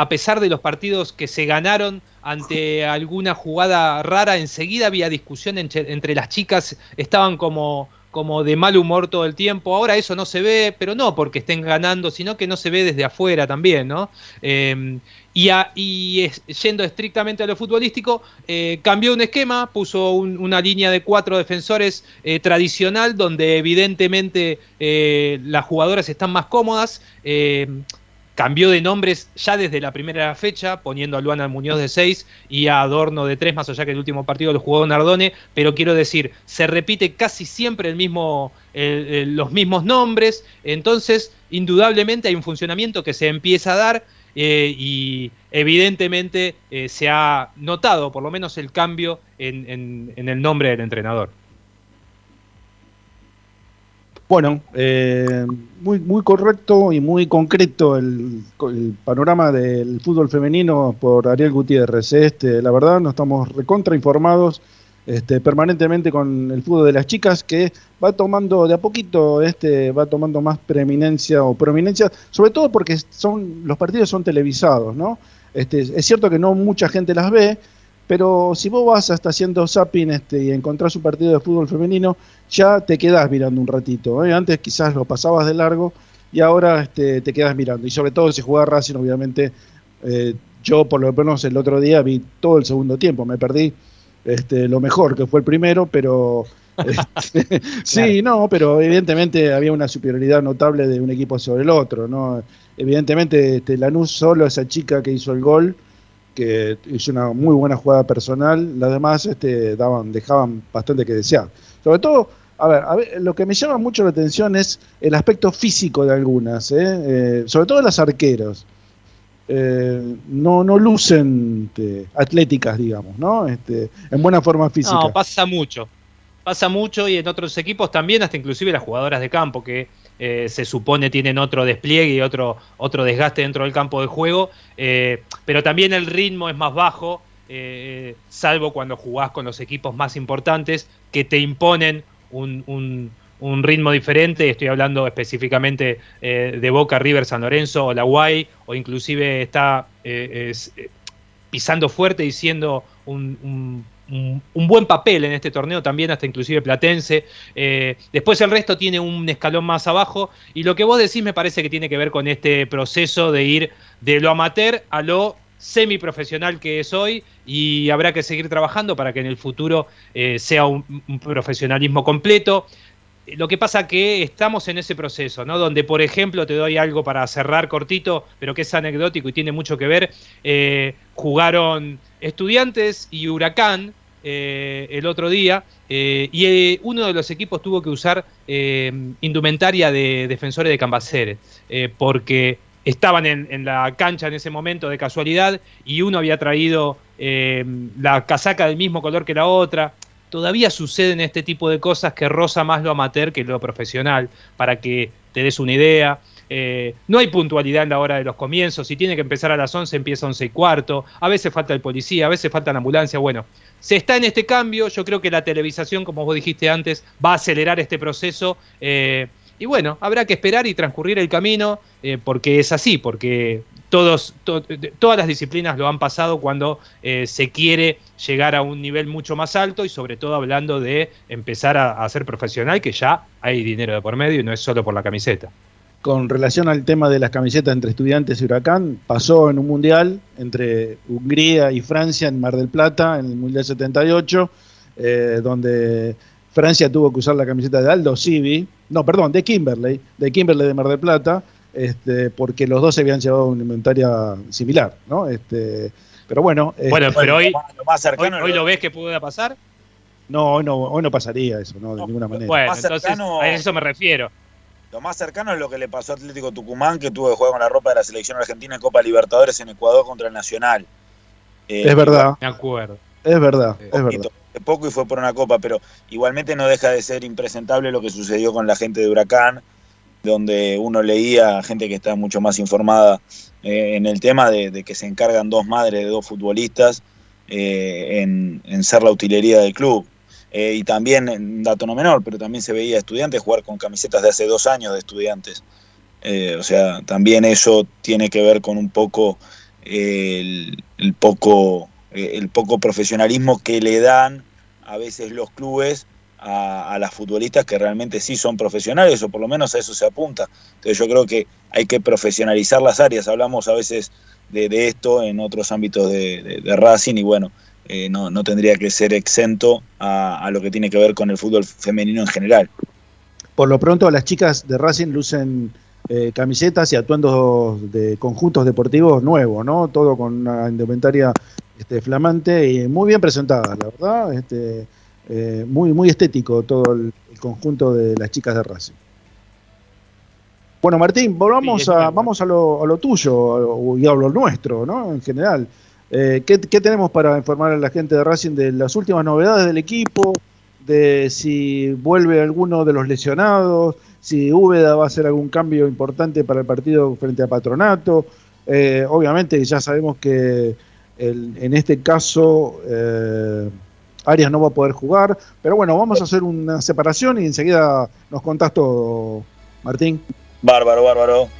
a pesar de los partidos que se ganaron ante alguna jugada rara, enseguida había discusión entre, las chicas, estaban como, como de mal humor todo el tiempo. Ahora eso no se ve, pero no porque estén ganando, sino que no se ve desde afuera también, ¿no? Eh, y, y yendo estrictamente a lo futbolístico, eh, cambió un esquema, puso un- una línea de cuatro defensores eh, tradicional, donde evidentemente eh, las jugadoras están más cómodas. Cambió de nombres ya desde la primera fecha, poniendo a Luana Muñoz de 6 y a Adorno de 3, más allá que el último partido lo jugó Nardone, pero quiero decir, se repite casi siempre el mismo, los mismos nombres, entonces indudablemente hay un funcionamiento que se empieza a dar eh, y evidentemente eh, se ha notado por lo menos el cambio en el nombre del entrenador. Bueno, eh, muy, muy correcto y muy concreto el, el panorama del fútbol femenino por Ariel Gutiérrez. Este, la verdad, nos estamos recontra informados este, permanentemente con el fútbol de las chicas que va tomando de a poquito, este, va tomando más preeminencia o prominencia, sobre todo porque son los partidos son televisados, ¿no? Este, es cierto que no mucha gente las ve, pero si vos vas hasta haciendo zapping este, y encontrás un partido de fútbol femenino, ya te quedás mirando un ratito. ¿eh? Antes quizás lo pasabas de largo y ahora este, te quedas mirando. Y sobre todo si juega Racing, obviamente, eh, yo por lo menos el otro día vi todo el segundo tiempo. Me perdí este, lo mejor, que fue el primero, pero... este, sí, no, pero evidentemente había una superioridad notable de un equipo sobre el otro. ¿no? Evidentemente este, Lanús solo, esa chica que hizo el gol, que hizo una muy buena jugada personal, las demás este, daban, dejaban bastante que desear. Sobre todo, a ver, a ver, lo que me llama mucho la atención es el aspecto físico de algunas, ¿eh? Eh, sobre todo las arqueros. Eh, no, no lucen este, atléticas, digamos, ¿no? Este, en buena forma física. No, pasa mucho. Pasa mucho y en otros equipos también, hasta inclusive las jugadoras de campo que eh, se supone tienen otro despliegue y otro, otro desgaste dentro del campo de juego, eh, pero también el ritmo es más bajo, eh, salvo cuando jugás con los equipos más importantes que te imponen un, un- un ritmo diferente, estoy hablando específicamente de Boca, River, San Lorenzo o la Guay, o inclusive está es, pisando fuerte y siendo un- un- buen papel en este torneo también, hasta inclusive Platense. Eh, después el resto tiene un escalón más abajo y lo que vos decís me parece que tiene que ver con este proceso de ir de lo amateur a lo semiprofesional que es hoy y habrá que seguir trabajando para que en el futuro eh, sea un, un profesionalismo completo. Lo que pasa que estamos en ese proceso, ¿no? Donde, por ejemplo, te doy algo para cerrar cortito, pero que es anecdótico y tiene mucho que ver. eh, jugaron Estudiantes y Huracán eh, el otro día eh, y eh, uno de los equipos tuvo que usar eh, indumentaria de defensores de Cambaceres porque estaban en, la cancha en ese momento de casualidad y uno había traído la casaca del mismo color que la otra. Todavía suceden este tipo de cosas que roza más lo amateur que lo profesional, para que te des una idea. Eh, no hay puntualidad en la hora de los comienzos. Si tiene que empezar a las 11, empieza a 11 y cuarto. A veces falta el policía, a veces falta la ambulancia. Bueno, se está en este cambio. Yo creo que la televisación, como vos dijiste antes, va a acelerar este proceso. eh, y bueno, habrá que esperar y transcurrir el camino, eh, porque es así, porque todos, todas las disciplinas lo han pasado cuando eh, se quiere llegar a un nivel mucho más alto y sobre todo hablando de empezar a, a ser profesional, que ya hay dinero de por medio y no es solo por la camiseta. Con relación al tema de las camisetas entre estudiantes y Huracán, pasó en un mundial entre Hungría y Francia en Mar del Plata, en el Mundial 78, eh, donde Francia tuvo que usar la camiseta de Aldo Civi, no, perdón, de Kimberley, de Kimberley de Mar del Plata, este, porque los dos se habían llevado una inventaria similar, ¿no? Este, pero bueno, Bueno, este, pero hoy, lo más hoy, cercano hoy lo ves que pueda pasar. no, hoy no, hoy no pasaría eso, no, de ninguna manera. Bueno, entonces cercano- a eso me refiero. Lo más cercano es lo que le pasó a Atlético Tucumán, que tuvo que jugar con la ropa de la selección argentina en Copa Libertadores en Ecuador contra el Nacional. Eh, es verdad, Me acuerdo. es verdad, es verdad. de poco y fue por una copa, pero igualmente no deja de ser impresentable lo que sucedió con la gente de Huracán, donde uno leía gente que está mucho más informada eh, en el tema de, de que se encargan dos madres de dos futbolistas eh, en, en ser la utilería del club. Eh, y también, un dato no menor, pero también se veía estudiantes jugar con camisetas de hace dos años de estudiantes. Eh, o sea, también eso tiene que ver con un poco eh, el, poco eh, el poco profesionalismo que le dan a veces los clubes a, a las futbolistas que realmente sí son profesionales o por lo menos a eso se apunta. Entonces yo creo que hay que profesionalizar las áreas. Hablamos a veces de, esto en otros ámbitos de Racing y bueno, eh, no, no tendría que ser exento a, a lo que tiene que ver con el fútbol femenino en general. Por lo pronto, las chicas de Racing lucen eh, camisetas y atuendos de conjuntos deportivos nuevos, ¿no? Todo con una indumentaria este, flamante y muy bien presentada, la verdad. Este, eh, muy, muy estético todo el, el conjunto de las chicas de Racing. Bueno, Martín, volvamos Sí, a, vamos a lo, a lo tuyo y a lo nuestro, ¿no? En general. Eh, ¿qué, tenemos para informar a la gente de Racing de las últimas novedades del equipo? De si vuelve alguno de los lesionados, si Úbeda va a hacer algún cambio importante para el partido frente a Patronato. Eh, obviamente ya sabemos que en este caso eh, Arias no va a poder jugar, pero bueno, vamos a hacer una separación y enseguida nos contás todo, Martín. Bárbaro, bárbaro.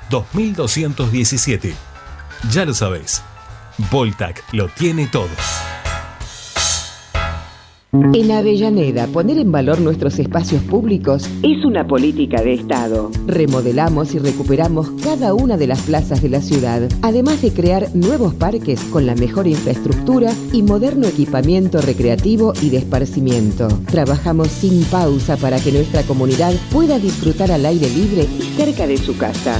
2217. Ya lo sabéis, Voltac lo tiene todo. En Avellaneda, poner en valor nuestros espacios públicos es una política de Estado. Remodelamos y recuperamos cada una de las plazas de la ciudad, además de crear nuevos parques con la mejor infraestructura y moderno equipamiento recreativo y de esparcimiento. Trabajamos sin pausa para que nuestra comunidad pueda disfrutar al aire libre y cerca de su casa.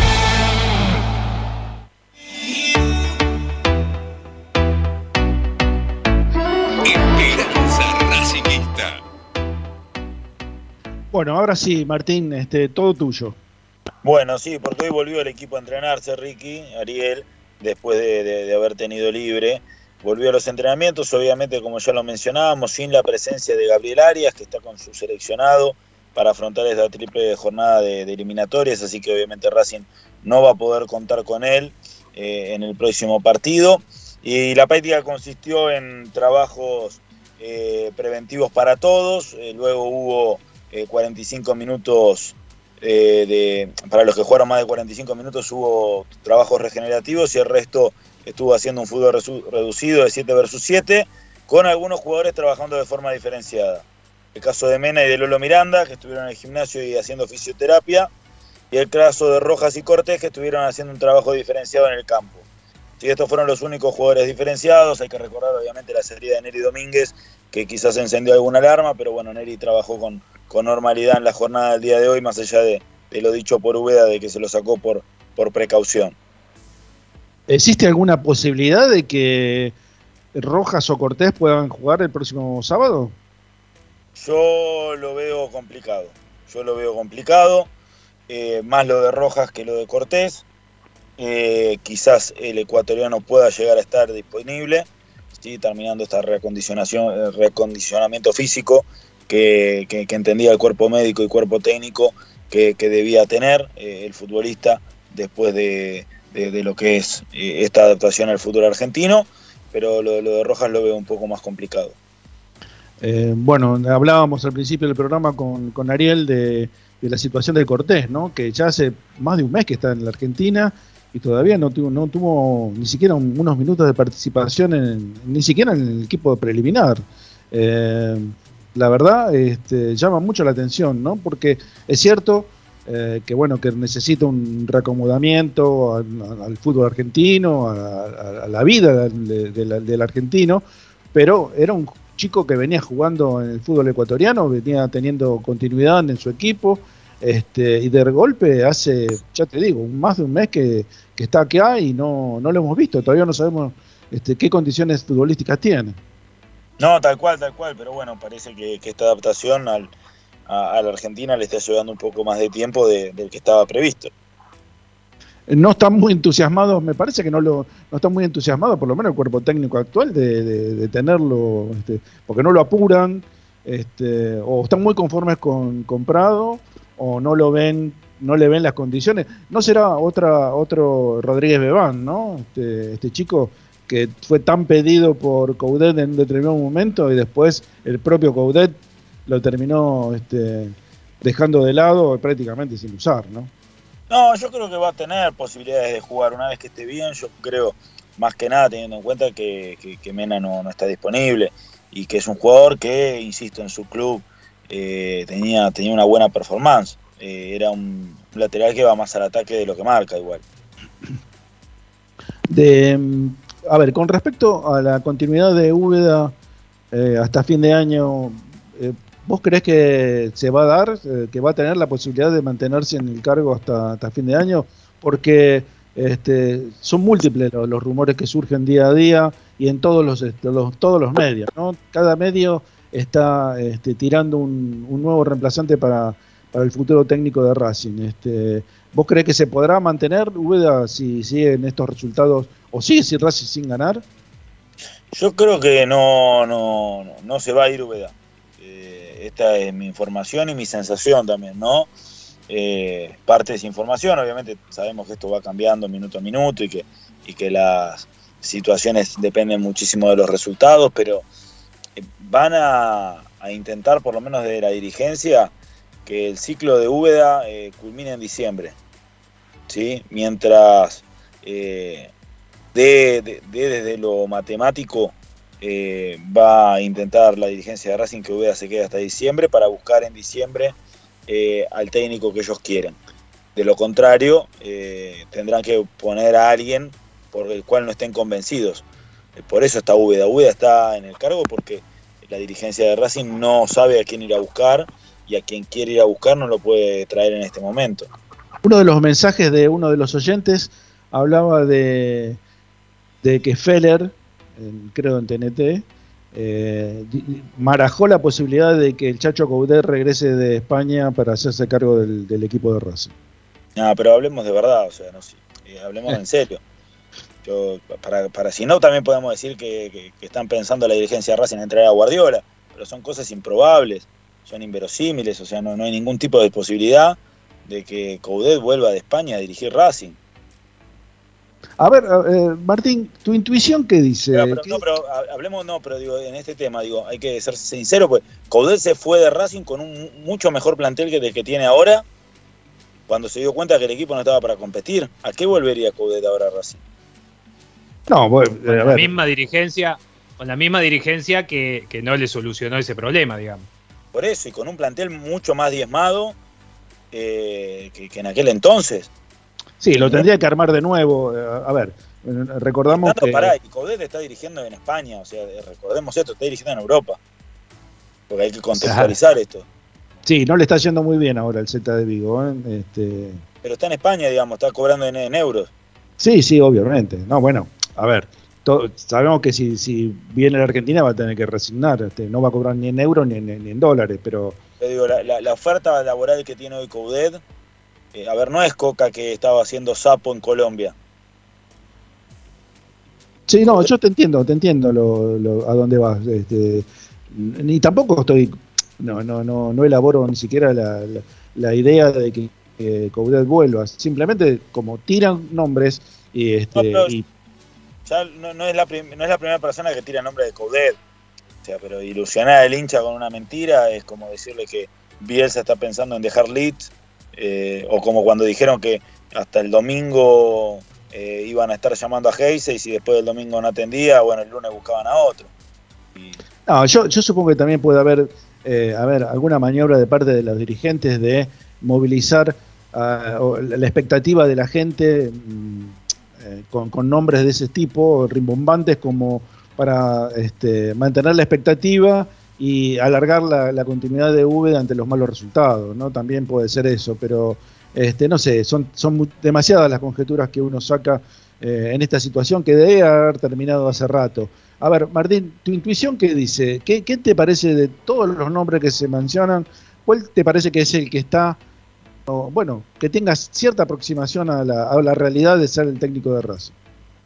Bueno, ahora sí, Martín, este, todo tuyo. Bueno, sí, porque hoy volvió el equipo a entrenarse, Ricky, Ariel, después de, haber tenido libre. Volvió a los entrenamientos, obviamente, como ya lo mencionábamos, sin la presencia de Gabriel Arias, que está con su seleccionado para afrontar esta triple jornada de, de eliminatorias, así que obviamente Racing no va a poder contar con él eh, en el próximo partido. Y la práctica consistió en trabajos eh, preventivos para todos, eh, luego hubo eh, 45 minutos eh, de, para los que jugaron más de 45 minutos hubo trabajos regenerativos y el resto estuvo haciendo un fútbol reducido de 7 versus 7, con algunos jugadores trabajando de forma diferenciada. El caso de Mena y de Lolo Miranda, que estuvieron en el gimnasio y haciendo fisioterapia, y el caso de Rojas y Cortés, que estuvieron haciendo un trabajo diferenciado en el campo. Si estos fueron los únicos jugadores diferenciados, hay que recordar obviamente la serie de Neri Domínguez, que quizás encendió alguna alarma, pero bueno, Neri trabajó con, con normalidad en la jornada del día de hoy, más allá de, de lo dicho por Ubeda, de que se lo sacó por, por precaución. ¿Existe alguna posibilidad de que Rojas o Cortés puedan jugar el próximo sábado? Yo lo veo complicado. Yo lo veo complicado. eh, más lo de Rojas que lo de Cortés. Eh, quizás el ecuatoriano pueda llegar a estar disponible. ¿sí? terminando esta reacondicionación, eh, reacondicionamiento físico que, entendía el cuerpo médico y cuerpo técnico que, debía tener eh, el futbolista después de, de- lo que es eh, esta adaptación al fútbol argentino. Pero lo, de Rojas lo veo un poco más complicado. Eh, bueno, hablábamos al principio del programa con, con Ariel de, de la situación de Cortés, ¿no? Que ya hace más de un mes que está en la Argentina y todavía no tuvo, no tuvo ni siquiera un- unos minutos de participación, en, ni siquiera en el equipo preliminar. La verdad este, llama mucho la atención, ¿no? Porque es cierto eh, que bueno que necesita un reacomodamiento al, fútbol argentino, a, la vida del argentino, pero era un chico que venía jugando en el fútbol ecuatoriano, venía teniendo continuidad en su equipo, este, y de golpe hace, ya te digo, más de un mes que, que está acá y no, no lo hemos visto, todavía no sabemos este, qué condiciones futbolísticas tiene. No, tal cual, tal cual, pero bueno, parece que, esta adaptación al, a, la Argentina le está llevando un poco más de tiempo de- del que estaba previsto. No están muy entusiasmados, me parece que no lo no están muy entusiasmados, por lo menos el cuerpo técnico actual, de, de- de tenerlo, este, porque no lo apuran, este, o están muy conformes con, con Prado, o no lo ven, no le ven las condiciones. No será otra, otro Rodríguez Bebán, ¿no? Este, este chico que fue tan pedido por Coudet en un determinado momento y después el propio Coudet lo terminó este, dejando de lado prácticamente sin usar, ¿no? No, yo creo que va a tener posibilidades de jugar una vez que esté bien. Yo creo, más que nada, teniendo en cuenta que, que- que Mena no, no está disponible y que es un jugador que, insisto, en su club eh, tenía, tenía una buena performance. Eh, era un lateral que va más al ataque de lo que marca, igual. De, a ver, con respecto a la continuidad de Úbeda eh, hasta fin de año, eh, ¿vos crees que se va a dar, eh, que va a tener la posibilidad de mantenerse en el cargo hasta, fin de año? Porque este, son múltiples los, rumores que surgen día a día y en todos los, este, todos los medios, ¿no? Cada medio está este, tirando un, nuevo reemplazante para, para el futuro técnico de Racing. Este, ¿Vos crees que se podrá mantener Úbeda si siguen estos resultados o sigue si Racing sin ganar? Yo creo que no, no, no, se va a ir Ubeda. Eh, esta es mi información y mi sensación también, ¿no? Eh, parte de esa información, obviamente sabemos que esto va cambiando minuto a minuto y que, y que las situaciones dependen muchísimo de los resultados, pero eh, van a, intentar, por lo menos de la dirigencia, que el ciclo de Úbeda culmine en diciembre. ¿sí? Mientras de, de- de desde lo matemático eh, va a intentar la dirigencia de Racing que Úbeda se quede hasta diciembre para buscar en diciembre eh, al técnico que ellos quieren. De lo contrario, eh, tendrán que poner a alguien por el cual no estén convencidos. Por eso está Úbeda. Úbeda está en el cargo porque la dirigencia de Racing no sabe a quién ir a buscar y a quien quiere ir a buscar no lo puede traer en este momento. Uno de los mensajes de uno de los oyentes hablaba de, de que Feller, en- creo en TNT, eh, marajó la posibilidad de que el Chacho Coudet regrese de España para hacerse cargo del, del equipo de Racing. No, pero hablemos de verdad, o sea, no eh, hablemos en serio. Yo, para, para si no, también podemos decir que, que- que están pensando la dirigencia de Racing en traer a Guardiola, pero son cosas improbables, son inverosímiles, o sea, no, no hay ningún tipo de posibilidad de que Coudet vuelva de España a dirigir Racing. A ver, eh, Martín, tu intuición qué dice? Pero, pero- ¿Qué- no, pero ha- hablemos, no, pero digo, en este tema, digo, hay que ser sincero, pues Coudet se fue de Racing con un mucho mejor plantel que el que tiene ahora, cuando se dio cuenta que el equipo no estaba para competir. ¿A qué volvería Coudet ahora a Racing? No, bueno, Con a la ver. misma dirigencia, con la misma dirigencia que, que no le solucionó ese problema, digamos. Por eso, y con un plantel mucho más diezmado eh, que, que en aquel entonces. Sí, lo tendría que armar de nuevo. eh, A ver, recordamos que... pará, y Coudet está dirigiendo en España, o sea, recordemos esto, está dirigiendo en Europa. Porque hay que contextualizar esto. Sí, no le está yendo muy bien ahora el Z de Vigo. ¿eh? Este, Pero está en España, digamos, está cobrando en, en euros. sí, sí, obviamente. No, bueno, a ver, to- sabemos que si, si viene la Argentina va a tener que resignar. Este, no va a cobrar ni en euros ni en, ni en dólares, pero Yo digo, la, la- la oferta laboral que tiene hoy Coudet, eh, a ver, no es Coca que estaba haciendo sapo en Colombia. Sí, no, yo te entiendo, te entiendo lo, lo- a dónde vas. Este, ni tampoco estoy, no, no, no, no elaboro ni siquiera la, la- la idea de que, que Coudet vuelva. Simplemente como tiran nombres y, este, No, y Ya no, no es la no es la primera persona que tira nombre de Coudet. O sea, pero ilusionar al hincha con una mentira es como decirle que Bielsa está pensando en dejar Leeds, eh, o como cuando dijeron que hasta el domingo eh, iban a estar llamando a Heise y si después del domingo no atendía, bueno, el lunes buscaban a otro. Y No, yo, yo supongo que también puede haber, eh, a alguna maniobra de parte de los dirigentes de movilizar la la expectativa de la gente mm, eh, con, con nombres de ese tipo, rimbombantes, como para este, mantener la expectativa y alargar la, continuidad de V ante los malos resultados, ¿no? También puede ser eso, pero este, no sé, son, son demasiadas las conjeturas que uno saca eh, en esta situación que debe haber terminado hace rato. A ver, Martín, tu intuición qué dice? ¿Qué, qué te parece de todos los nombres que se mencionan? ¿Cuál te parece que es el que está, o, bueno, que tenga cierta aproximación a la, a la realidad de ser el técnico de Racing?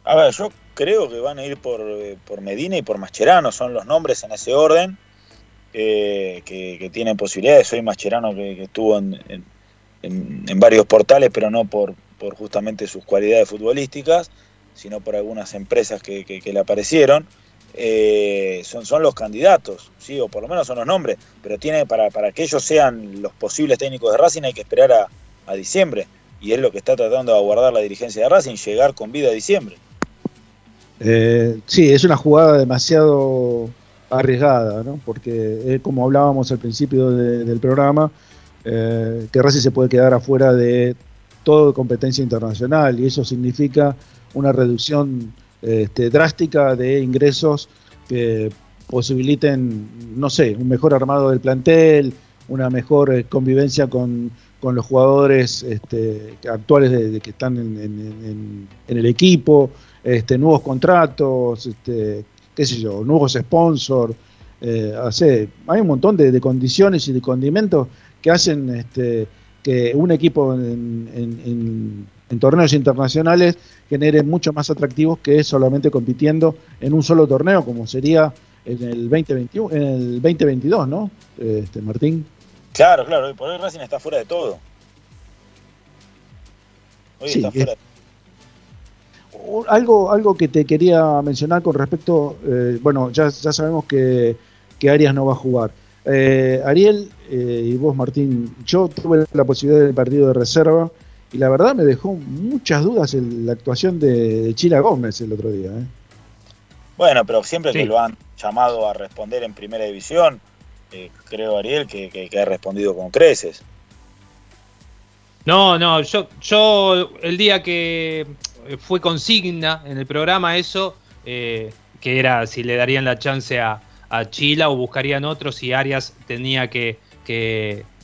A ver, yo creo que van a ir por, eh, por Medina y por Mascherano, son los nombres en ese orden que, que tienen posibilidades. Soy Mascherano que, que estuvo en, varios portales, pero no por, justamente sus cualidades futbolísticas, sino por algunas empresas que, le aparecieron. Eh, son, los candidatos, sí, o por lo menos son los nombres, pero tiene para, que ellos sean los posibles técnicos de Racing hay que esperar a, a diciembre. Y es lo que está tratando de aguardar la dirigencia de Racing, llegar con vida a diciembre. Eh, sí, es una jugada demasiado arriesgada, ¿no? Porque eh, como hablábamos al principio de- del programa, eh, que Racing se puede quedar afuera de toda competencia internacional y eso significa una reducción este, drástica de ingresos que posibiliten, no sé, un mejor armado del plantel, una mejor eh, convivencia con, con los jugadores este, actuales de, que están en- en el equipo, este, nuevos contratos, este, qué sé yo, nuevos sponsors. eh, hace- hay un montón de, de condiciones y de condimentos que hacen este, que un equipo en, en- en- en torneos internacionales genere mucho más atractivos que solamente compitiendo en un solo torneo, como sería en el 2021, en el 2022, ¿no? Este, Martín. Claro, claro, hoy por hoy Racing está fuera de todo. Hoy Sí, está fuera de O- Algo, algo que te quería mencionar con respecto, eh, bueno, ya, ya sabemos que, que Arias no va a jugar. Eh, Ariel eh, y vos, Martín, yo tuve la posibilidad del partido de reserva y la verdad me dejó muchas dudas el- la actuación de, de Chila Gómez el otro día. ¿eh? Bueno, pero siempre Sí. que lo han llamado a responder en primera división, eh, creo, Ariel, que, que- que ha respondido con creces. No, no, yo, yo el día que fue consigna en el programa eso, eh, que era si le darían la chance a, Chila o buscarían otro si Arias tenía que,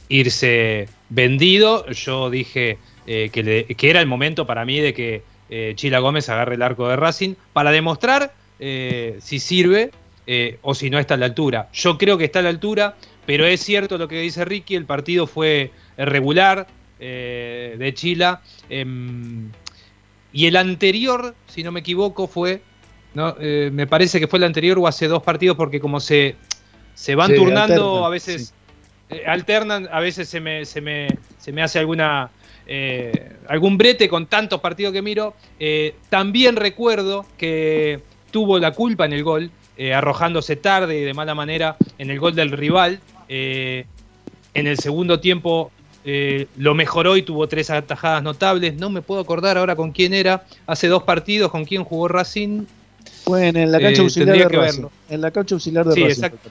irse vendido, yo dije eh, que, le- era el momento para mí de que eh, Chila Gómez agarre el arco de Racing para demostrar eh, si sirve eh, o si no está a la altura. Yo creo que está a la altura, pero es cierto lo que dice Ricky, el partido fue eh, regular eh, de Chila. Y el anterior, si no me equivoco, fue, no, Eh, me parece que fue el anterior o hace dos partidos, porque como se, se van Sí, turnando, alternan, a veces eh, alternan, a veces se me, se me, se me hace alguna... eh, algún brete con tantos partidos que miro. También recuerdo que tuvo la culpa en el gol, arrojándose tarde y de mala manera en el gol del rival. En el segundo tiempo eh, lo mejoró y tuvo tres atajadas notables. No me puedo acordar ahora con quién era. Hace dos partidos con quién jugó Racing. Fue en, la cancha Eh, auxiliar tendría de Racing. verlo. En la cancha auxiliar de Sí, Racing. exacto.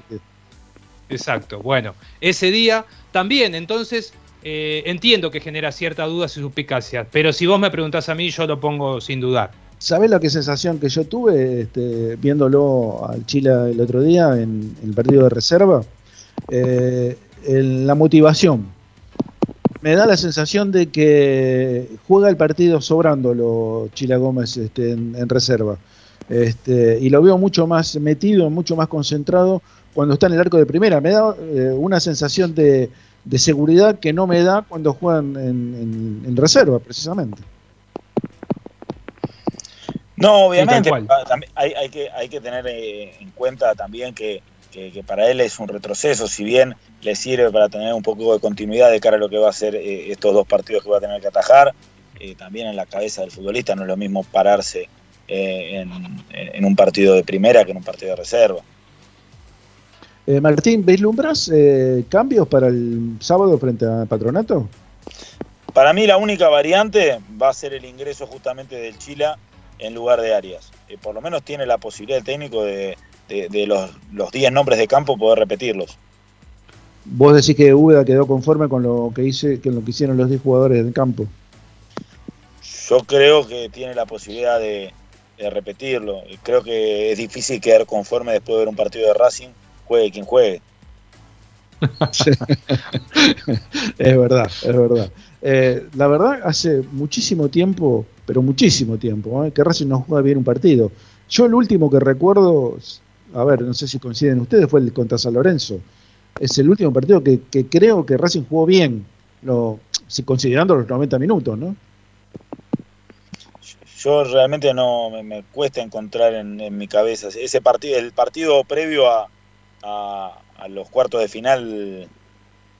Exacto. Bueno, ese día también, entonces, eh, entiendo que genera cierta duda y suspicacia. Pero si vos me preguntás a mí, yo lo pongo sin dudar. ¿Sabés la que sensación que yo tuve este, viéndolo al Chile el otro día en, en el partido de reserva? Eh, en la motivación. Me da la sensación de que juega el partido sobrándolo Chila Gómez este, en, en reserva. Este, y lo veo mucho más metido, mucho más concentrado cuando está en el arco de primera. Me da eh, una sensación de, de seguridad que no me da cuando juegan en, en- en reserva, precisamente. No, obviamente. Ah, hay que, hay que tener eh, en cuenta también que, que- que para él es un retroceso, si bien le sirve para tener un poco de continuidad de cara a lo que va a ser eh, estos dos partidos que va a tener que atajar, eh, también en la cabeza del futbolista no es lo mismo pararse eh, en, en un partido de primera que en un partido de reserva. Martín, ¿vislumbras cambios para el sábado frente a Patronato? Para mí la única variante va a ser el ingreso justamente del Chila en lugar de Arias. Por lo menos tiene la posibilidad el técnico de, de, de los, los 10 nombres de campo, poder repetirlos. Vos decís que Úbeda quedó conforme con lo que hice, con lo que hicieron los 10 jugadores del campo. Yo creo que tiene la posibilidad de, de repetirlo. Creo que es difícil quedar conforme después de ver un partido de Racing, juegue quien juegue. es verdad, es verdad. Eh, la verdad, hace muchísimo tiempo, pero muchísimo tiempo, ¿eh? que Racing no juega bien un partido. Yo el último que recuerdo, a ver, no sé si coinciden ustedes, fue el contra San Lorenzo. Es el último partido que, que creo que Racing jugó bien, lo, si considerando los 90 minutos, ¿no? Yo realmente no me, cuesta encontrar en, en mi cabeza ese partido, el partido previo a, a, a los cuartos de final,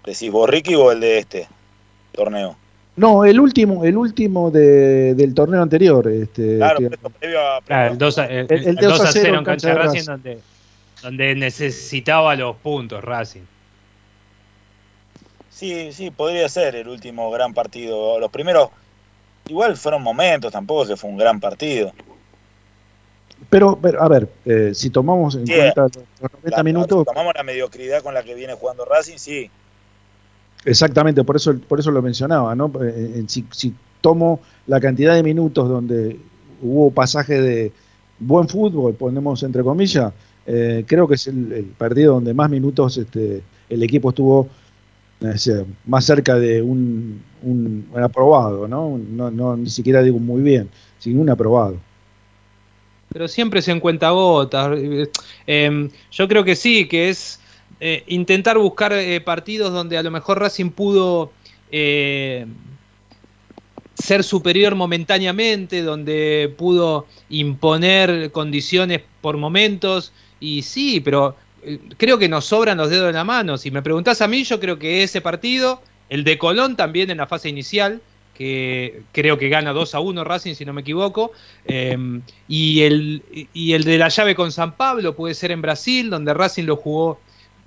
decís Ricky o el de este torneo. No, el último, el último de- del torneo anterior. Este, Claro, que- previo a, Claro, el 2 a, el, El- el el 2 2 a a 0 0 en cancha de de Racing, Racing. donde, donde necesitaba los puntos Racing. Sí, sí, podría ser el último gran partido. Los primeros, igual fueron momentos, tampoco que fue un gran partido. pero, pero, a ver, eh, si tomamos en Sí, cuenta los, los 90 La- minutos, si tomamos la mediocridad con la que viene jugando Racing, sí. Exactamente, por eso, por eso lo mencionaba, ¿no? Eh, en- si, tomo la cantidad de minutos donde hubo pasaje de buen fútbol, ponemos entre comillas, eh, creo que es el, el partido donde más minutos este, el equipo estuvo eh, sea, más cerca de un, aprobado, ¿no? ¿no? Ni siquiera digo muy bien, sino un aprobado. Pero siempre se en cuentagotas. Eh, yo creo que sí, que es eh, intentar buscar eh, partidos donde a lo mejor Racing pudo eh, ser superior momentáneamente, donde pudo imponer condiciones por momentos. Y sí, pero creo que nos sobran los dedos de la mano. Si me preguntás a mí, yo creo que ese partido, el de Colón también en la fase inicial, que creo que gana 2 a 1 Racing, si no me equivoco. Eh, y, el, y el de la llave con San Pablo puede ser en Brasil, donde Racing lo jugó,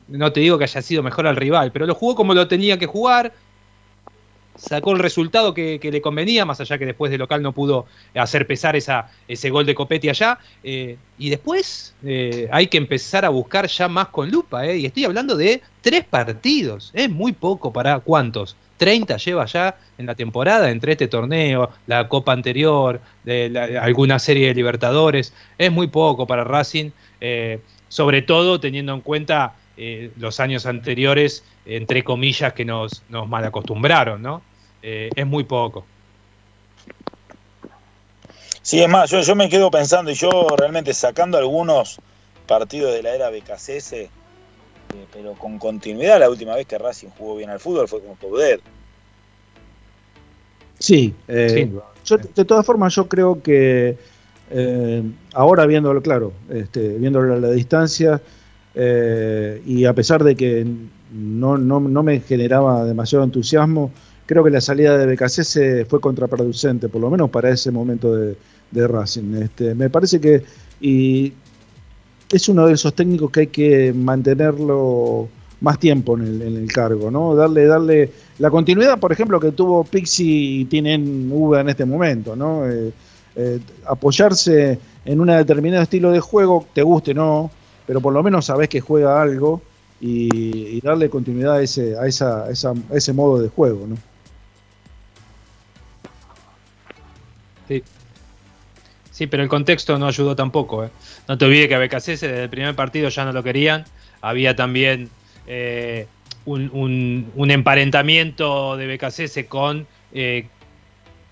no te digo que haya sido mejor al rival, pero lo jugó como lo tenía que jugar. Sacó el resultado que, le convenía, más allá que después de local no pudo hacer pesar esa, ese gol de Copetti allá. Eh, y después eh, hay que empezar a buscar ya más con lupa. eh, y estoy hablando de tres partidos. Es muy poco para cuántos. 30 lleva ya en la temporada entre este torneo, la Copa anterior, alguna serie de Libertadores. Es muy poco para Racing, sobre todo teniendo en cuenta eh, los años anteriores, entre comillas, que nos, nos mal acostumbraron, ¿no? Eh, es muy poco. Sí, es más, yo, yo me quedo pensando y yo realmente sacando algunos partidos de la era BKCS, eh, pero con continuidad, la última vez que Racing jugó bien al fútbol fue con Coudet. Sí, eh, yo, de todas formas yo creo que eh, ahora viéndolo claro, este, viéndolo a la distancia eh, y a pesar de que no, no, no me generaba demasiado entusiasmo, creo que la salida de BKC fue contraproducente, por lo menos para ese momento de, Racing. Este, me parece que y es uno de esos técnicos que hay que mantenerlo más tiempo en el, en el cargo, ¿no? Darle, darle la continuidad, por ejemplo, que tuvo Pixi y tienen Uva en este momento, ¿no? Eh, eh, apoyarse en un determinado estilo de juego, te guste o no, pero por lo menos sabes que juega algo y, darle continuidad a ese, a, esa, ese modo de juego, ¿no? Sí. Sí, pero el contexto no ayudó tampoco. ¿eh? No te olvides que a BKC desde el primer partido ya no lo querían. Había también eh, un, un- un emparentamiento de BKC con eh,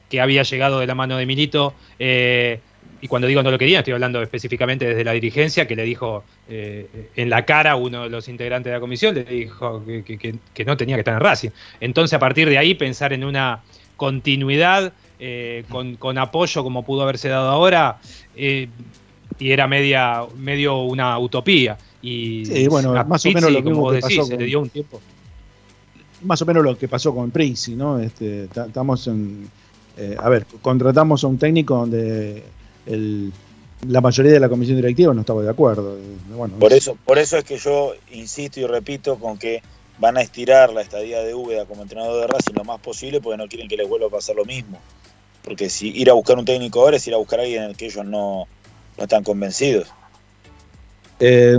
que había llegado de la mano de Milito. eh, y cuando digo no lo querían, estoy hablando específicamente desde la dirigencia, que le dijo eh, en la cara a uno de los integrantes de la comisión, le dijo que, que- que- que no tenía que estar en Racing. Entonces, a partir de ahí, pensar en una continuidad eh, con, con apoyo como pudo haberse dado ahora, eh, y era media, medio una utopía. Y Sí, bueno, más o menos lo como vos que decís, pasó se le dio un tiempo. más o menos lo que pasó con Prixi, ¿no? Este, ta- estamos en, a ver, contratamos a un técnico donde el- la mayoría de la comisión directiva no estaba de acuerdo. Eh, Bueno, Por es- eso, por eso es que yo insisto y repito con que van a estirar la estadía de Úbeda como entrenador de Racing lo más posible porque no quieren que les vuelva a pasar lo mismo. Porque si ir a buscar un técnico ahora es ir a buscar a alguien en el que ellos no, no están convencidos. Eh,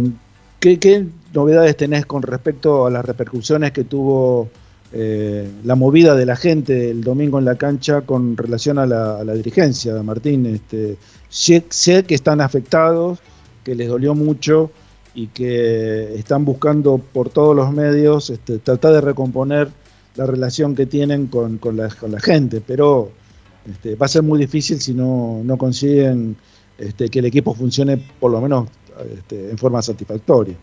¿qué, qué novedades tenés con respecto a las repercusiones que tuvo eh, la movida de la gente el domingo en la cancha con relación a la, a la dirigencia, Martín? Este, sé, sé que están afectados, que les dolió mucho y que están buscando por todos los medios este, tratar de recomponer la relación que tienen con, la gente, pero este, va a ser muy difícil si no, no consiguen este, que el equipo funcione por lo menos este, en forma satisfactoria.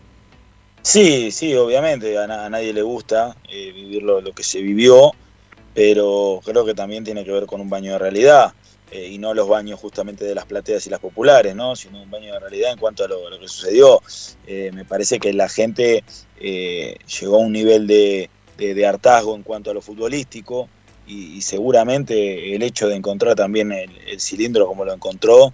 Sí, sí, obviamente, a, na- a nadie le gusta eh, vivir lo, lo que se vivió, pero creo que también tiene que ver con un baño de realidad, eh, y no los baños justamente de las plateas y las populares, ¿no? sino un baño de realidad en cuanto a lo, que sucedió. Eh, me parece que la gente eh, llegó a un nivel de, de- hartazgo en cuanto a lo futbolístico, y, y seguramente el hecho de encontrar también el, cilindro como lo encontró,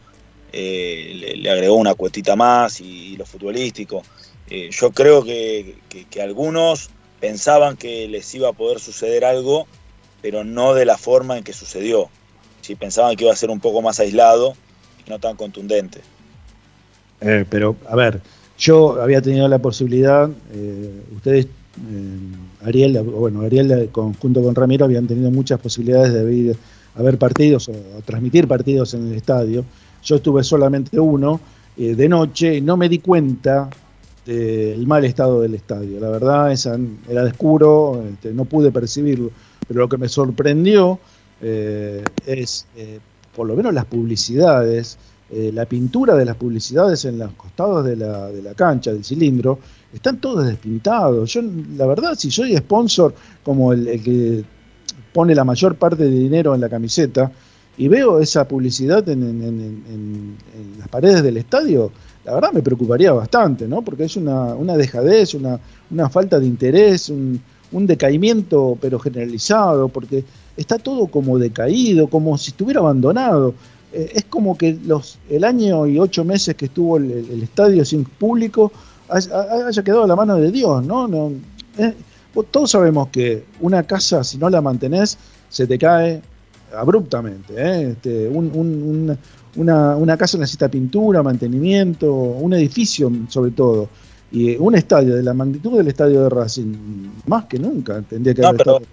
le, le agregó una cuetita más y lo futbolístico. Eh, yo creo que, algunos pensaban que les iba a poder suceder algo, pero no de la forma en que sucedió. Sí, pensaban que iba a ser un poco más aislado y no tan contundente. Eh, pero, a ver, yo había tenido la posibilidad, eh, ustedes, eh, Ariel, bueno, Ariel eh, con- junto con Ramiro habían tenido muchas posibilidades de ver, a ver partidos o a transmitir partidos en el estadio. Yo estuve solamente uno de noche y no me di cuenta del mal estado del estadio. La verdad, esa, era de oscuro, este, no pude percibirlo. Pero lo que me sorprendió eh, es, eh, por lo menos las publicidades, eh, la pintura de las publicidades en los costados de la, de la cancha, del cilindro, están todos despintados. Yo, la verdad, si soy sponsor como el, el que pone la mayor parte de dinero en la camiseta y veo esa publicidad en las paredes del estadio, la verdad me preocuparía bastante, ¿no? Porque es una, una dejadez, una, una falta de interés, un, un decaimiento pero generalizado, porque está todo como decaído, como si estuviera abandonado. Eh, es como que los, el año y ocho meses que estuvo el, estadio sin público haya, quedado a la mano de Dios, ¿no? no eh, todos sabemos que una casa, si no la mantenés, se te cae abruptamente. ¿eh? Este, un- un- una, una casa necesita pintura, mantenimiento, un edificio sobre todo. Y eh, un estadio de la magnitud del estadio de Racing, más que nunca tendría que No, haber pero estado-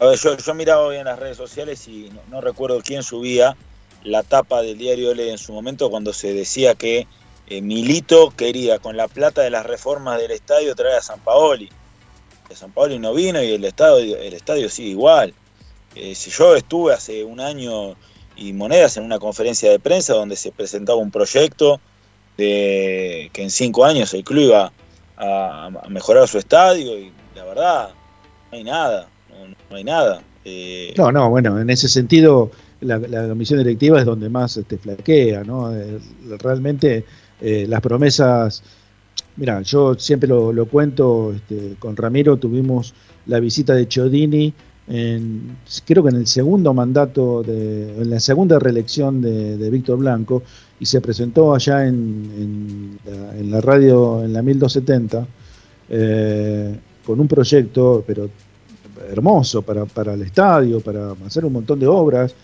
a ver, yo, yo miraba hoy en las redes sociales y no, no recuerdo quién subía la tapa del diario L en su momento cuando se decía que eh, Milito quería con la plata de las reformas del estadio traer a San Paoli. Que San Paoli no vino y el estadio, el estadio sigue igual. Eh, si yo estuve hace un año y monedas en una conferencia de prensa donde se presentaba un proyecto de que en cinco años el club iba a, mejorar su estadio y la verdad no hay nada, no, no hay nada. Eh, No, no, bueno, en ese sentido la, la comisión directiva es donde más este, flaquea, ¿no? Eh, realmente eh, las promesas, mira, yo siempre lo, lo cuento, este, con Ramiro tuvimos la visita de Chiodini, en, creo que en el segundo mandato, de, en la segunda reelección de, Víctor Blanco, y se presentó allá en, en la, radio, en la 1270, eh, con un proyecto, pero hermoso para, para el estadio, para hacer un montón de obras.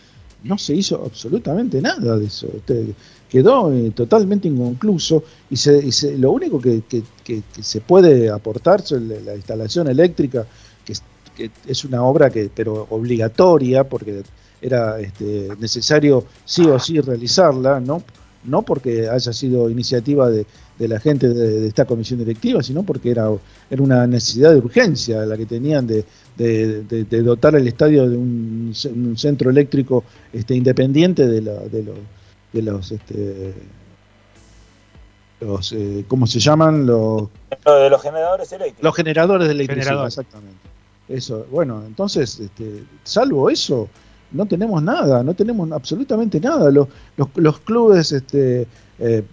No se hizo absolutamente nada de eso. Este, quedó eh, totalmente inconcluso y, se, y se- lo único que, que- se puede aportar la, la instalación eléctrica, que es, una obra que pero obligatoria porque era este, necesario sí o sí realizarla, no, no porque haya sido iniciativa de, de la gente de, de esta comisión directiva, sino porque era, era una necesidad de urgencia la que tenían de, de- de- de dotar el estadio de un, ce- un centro eléctrico este, independiente de, la- de los, de los, este, los eh, ¿cómo se llaman? Los, lo de los generadores eléctricos. los generadores de electricidad, Generadores. exactamente. Eso, bueno, entonces, este, salvo eso, no tenemos nada, no tenemos absolutamente nada. Los, los, los clubes este, eh,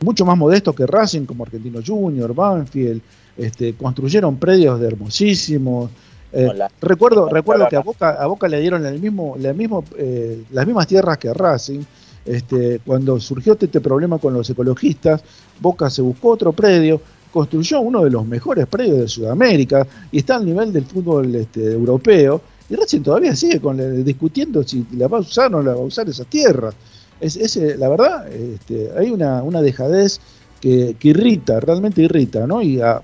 mucho más modestos que Racing, como Argentino Junior, Banfield, este, construyeron predios de hermosísimos. Eh, Hola. recuerdo recuerdo que a Boca, a Boca le dieron el mismo, la mismo, eh, las mismas tierras que a Racing. Este, cuando surgió este problema con los ecologistas, Boca se buscó otro predio, construyó uno de los mejores predios de Sudamérica y está al nivel del fútbol este, europeo. Y Racing todavía sigue con discutiendo si la va a usar o no la va a usar esas tierras. Es, eh, la verdad, este, hay una, una dejadez que, que irrita, realmente irrita, ¿no? Y a-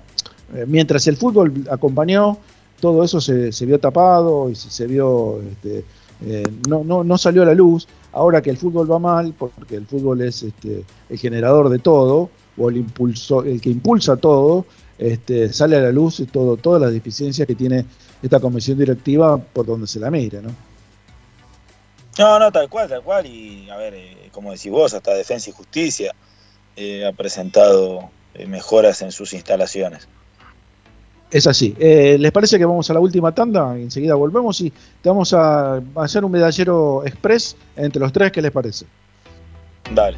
eh, mientras el fútbol acompañó, todo eso se, se vio tapado y se, se vio, este, eh, no, no, no salió a la luz. Ahora que el fútbol va mal, porque el fútbol es este, el generador de todo, o el, impulso, el que impulsa todo, este, sale a la luz todo, todas las deficiencias que tiene esta comisión directiva por donde se la mire, ¿no? No, no, tal cual, tal cual. Y a ver, eh, como decís vos, hasta Defensa y Justicia eh, ha presentado eh, mejoras en sus instalaciones. Es así. Eh, ¿Les parece que vamos a la última tanda? Enseguida volvemos y te vamos a hacer un medallero express entre los tres. ¿Qué les parece? Dale.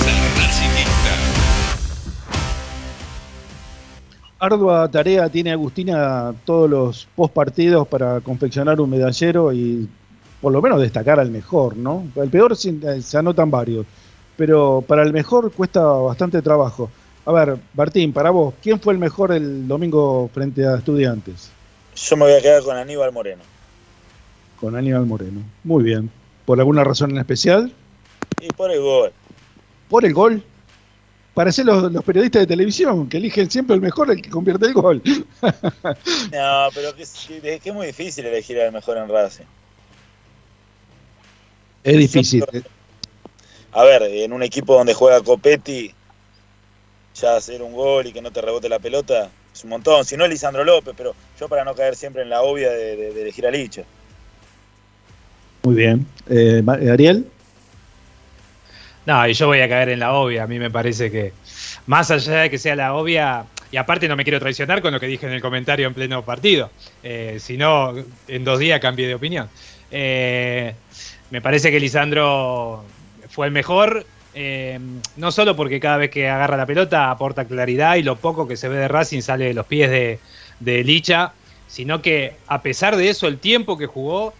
Ardua tarea tiene Agustina todos los post partidos para confeccionar un medallero y por lo menos destacar al mejor, ¿no? El peor se, se anotan varios, pero para el mejor cuesta bastante trabajo. A ver, Martín, para vos, ¿quién fue el mejor el domingo frente a Estudiantes? Yo me voy a quedar con Aníbal Moreno. Con Aníbal Moreno. Muy bien. ¿Por alguna razón en especial? Y por el gol. ¿Por el gol? Parecen los, los periodistas de televisión, que eligen siempre el mejor, el que convierte el gol. No, pero que, es- que es que es muy difícil elegir al mejor en Racing. Es difícil. A ver, en un equipo donde juega Copetti, ya hacer un gol y que no te rebote la pelota es un montón. Si no, Lisandro López, pero yo para no caer siempre en la obvia de, de- de elegir a Licha. Muy bien. Eh, eh, Ariel. No, y yo voy a caer en la obvia. A mí me parece que, más allá de que sea la obvia, y aparte no me quiero traicionar con lo que dije en el comentario en pleno partido, eh, si no, en dos días cambié de opinión. Eh, me parece que Lisandro fue el mejor eh, no solo porque cada vez que agarra la pelota aporta claridad y lo poco que se ve de Racing sale de los pies de, Licha, sino que a pesar de eso, el tiempo que jugó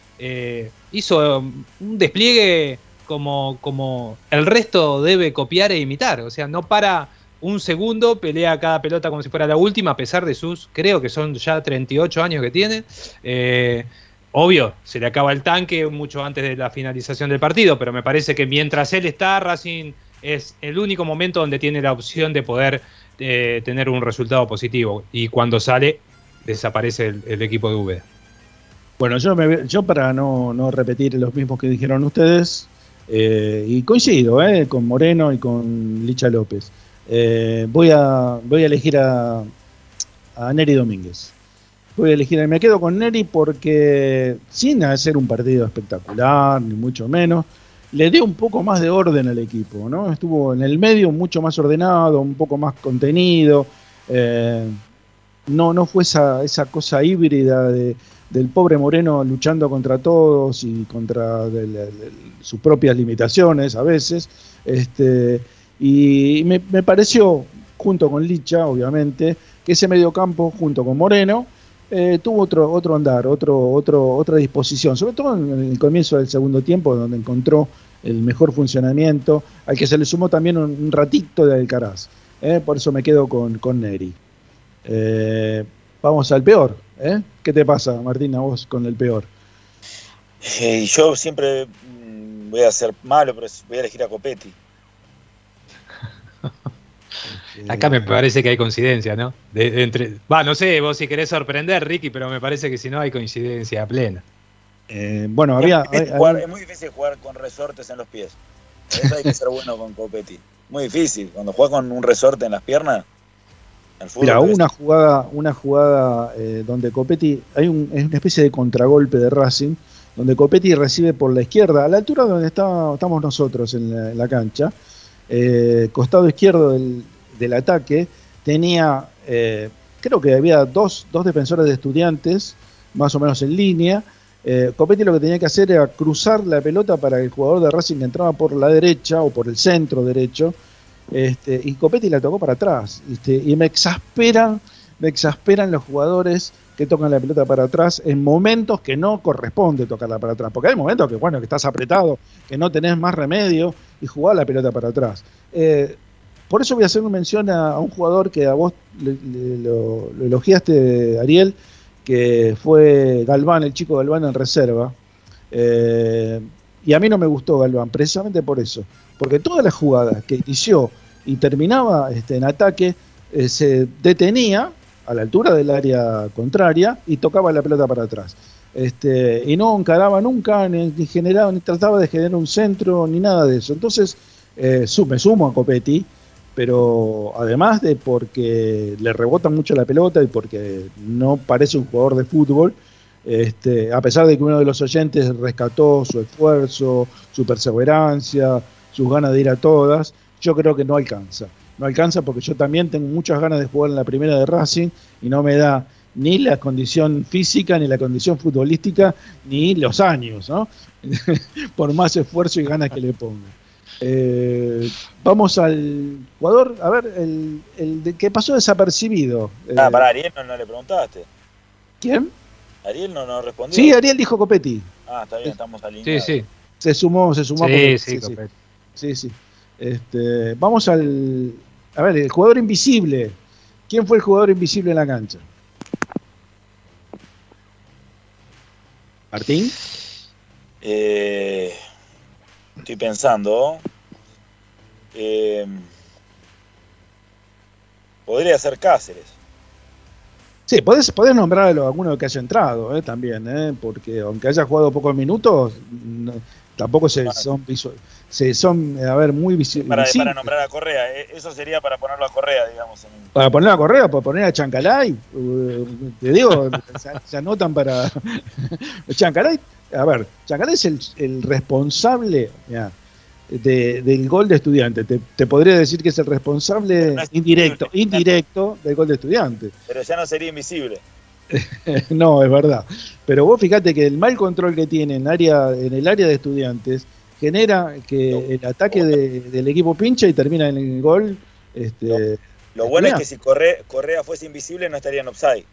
hizo un despliegue como, como el resto debe copiar e imitar. O sea, no para un segundo, pelea cada pelota como si fuera la última, a pesar de sus, creo que son ya 38 años que tiene. Eh, obvio, se le acaba el tanque mucho antes de la finalización del partido, pero me parece que mientras él está, Racing es el único momento donde tiene la opción de poder eh, tener un resultado positivo. Y cuando sale, desaparece el, equipo de V. Bueno, yo, me, yo para no, no repetir los mismos que dijeron ustedes, eh, y coincido eh, con Moreno y con Licha López, eh, voy, a, voy a elegir a, a Neri Domínguez. Voy a elegir, me quedo con Neri porque sin hacer un partido espectacular, ni mucho menos, le dio un poco más de orden al equipo, ¿no? Estuvo en el medio mucho más ordenado, un poco más contenido. no, no fue esa, esa cosa híbrida de, del pobre Moreno luchando contra todos y contra sus propias limitaciones a veces. Este, y me, pareció, junto con Licha, obviamente, que ese mediocampo, junto con Moreno, eh, tuvo otro, otro andar, otro, otro, otra disposición, sobre todo en el comienzo del segundo tiempo, donde encontró el mejor funcionamiento, al que se le sumó también un, un ratito de Alcaraz. ¿eh? Por eso me quedo con, con Neri. Eh, vamos al peor. ¿eh? ¿Qué te pasa, Martín, a vos con el peor? Eh, yo siempre mm, voy a ser malo, pero voy a elegir a Copetti. Acá me parece que hay coincidencia, ¿no? De- de entre, va, no sé, vos si querés sorprender, Ricky, pero me parece que si no hay coincidencia plena. Eh, bueno, había, Es, jugar- es muy difícil jugar con resortes en los pies. Por eso hay que ser bueno con Copetti. Muy difícil. Cuando juegas con un resorte en las piernas, fútbol Mira, es- una jugada, una jugada eh, donde Copetti, hay un, es una especie de contragolpe de Racing, donde Copetti recibe por la izquierda, a la altura donde está- estamos nosotros en la, en la cancha, eh, costado izquierdo del, del ataque, tenía, eh, creo que había dos, dos defensores de estudiantes, más o menos en línea. Eh, Copetti lo que tenía que hacer era cruzar la pelota para que el jugador de Racing que entraba por la derecha o por el centro derecho, este, y Copetti la tocó para atrás. este, y me exasperan, me exasperan los jugadores que tocan la pelota para atrás en momentos que no corresponde tocarla para atrás. Porque hay momentos que, bueno, que estás apretado, que no tenés más remedio y jugás la pelota para atrás. Eh, por eso voy a hacer una mención a, un jugador que a vos lo elogiaste, Ariel, que fue Galván, el chico Galván en reserva. Eh, y a mí no me gustó Galván, precisamente por eso. Porque todas las jugadas que inició y terminaba este, en ataque, eh, se detenía a la altura del área contraria y tocaba la pelota para atrás. Este, y no encaraba nunca, ni, generaba, ni trataba de generar un centro, ni nada de eso. Entonces, eh, me sumo a Copetti, pero además de porque le rebota mucho la pelota y porque no parece un jugador de fútbol, este, a pesar de que uno de los oyentes rescató su esfuerzo, su perseverancia, sus ganas de ir a todas, yo creo que no alcanza. No alcanza porque yo también tengo muchas ganas de jugar en la primera de Racing y no me da ni la condición física, ni la condición futbolística, ni los años, ¿no? Por más esfuerzo y ganas que le ponga. Eh, vamos al jugador, a ver, el, el de- que pasó desapercibido. Ah, Eh, para Ariel no, no le preguntaste. ¿Quién? Ariel no, no respondió. Sí, Ariel dijo Copetti. Ah, está bien, estamos alineados. Se sumó, se sumó. Sí, porque- sí, Copetti. Sí, sí. Este, vamos al. A ver, el jugador invisible. ¿Quién fue el jugador invisible en la cancha? ¿Martín? Eh, estoy pensando. Eh, podría ser Cáceres. Sí, podés, podés nombrar a alguno que haya entrado eh, también, eh, porque aunque haya jugado pocos minutos, no- tampoco se, son, se son, a ver, muy Para, visibles. para nombrar a Correa. Eh, Eso sería para ponerlo a Correa, digamos. en- Para poner a Correa, para poner a Chancalay, eh, te digo, se, se anotan para. Chancalay, a ver, Chancalay es el, el responsable mirá, de- del gol de estudiante. Te, te podría decir que es el responsable indirecto, indirecto del gol de estudiante. Pero ya no sería invisible. no, es verdad. Pero vos fíjate que el mal control que tiene en, área, en el área de estudiantes genera que el ataque de- del equipo pincha y termina en el gol. Este, Lo bueno es que si Correa, Correa fuese invisible no estaría en offside.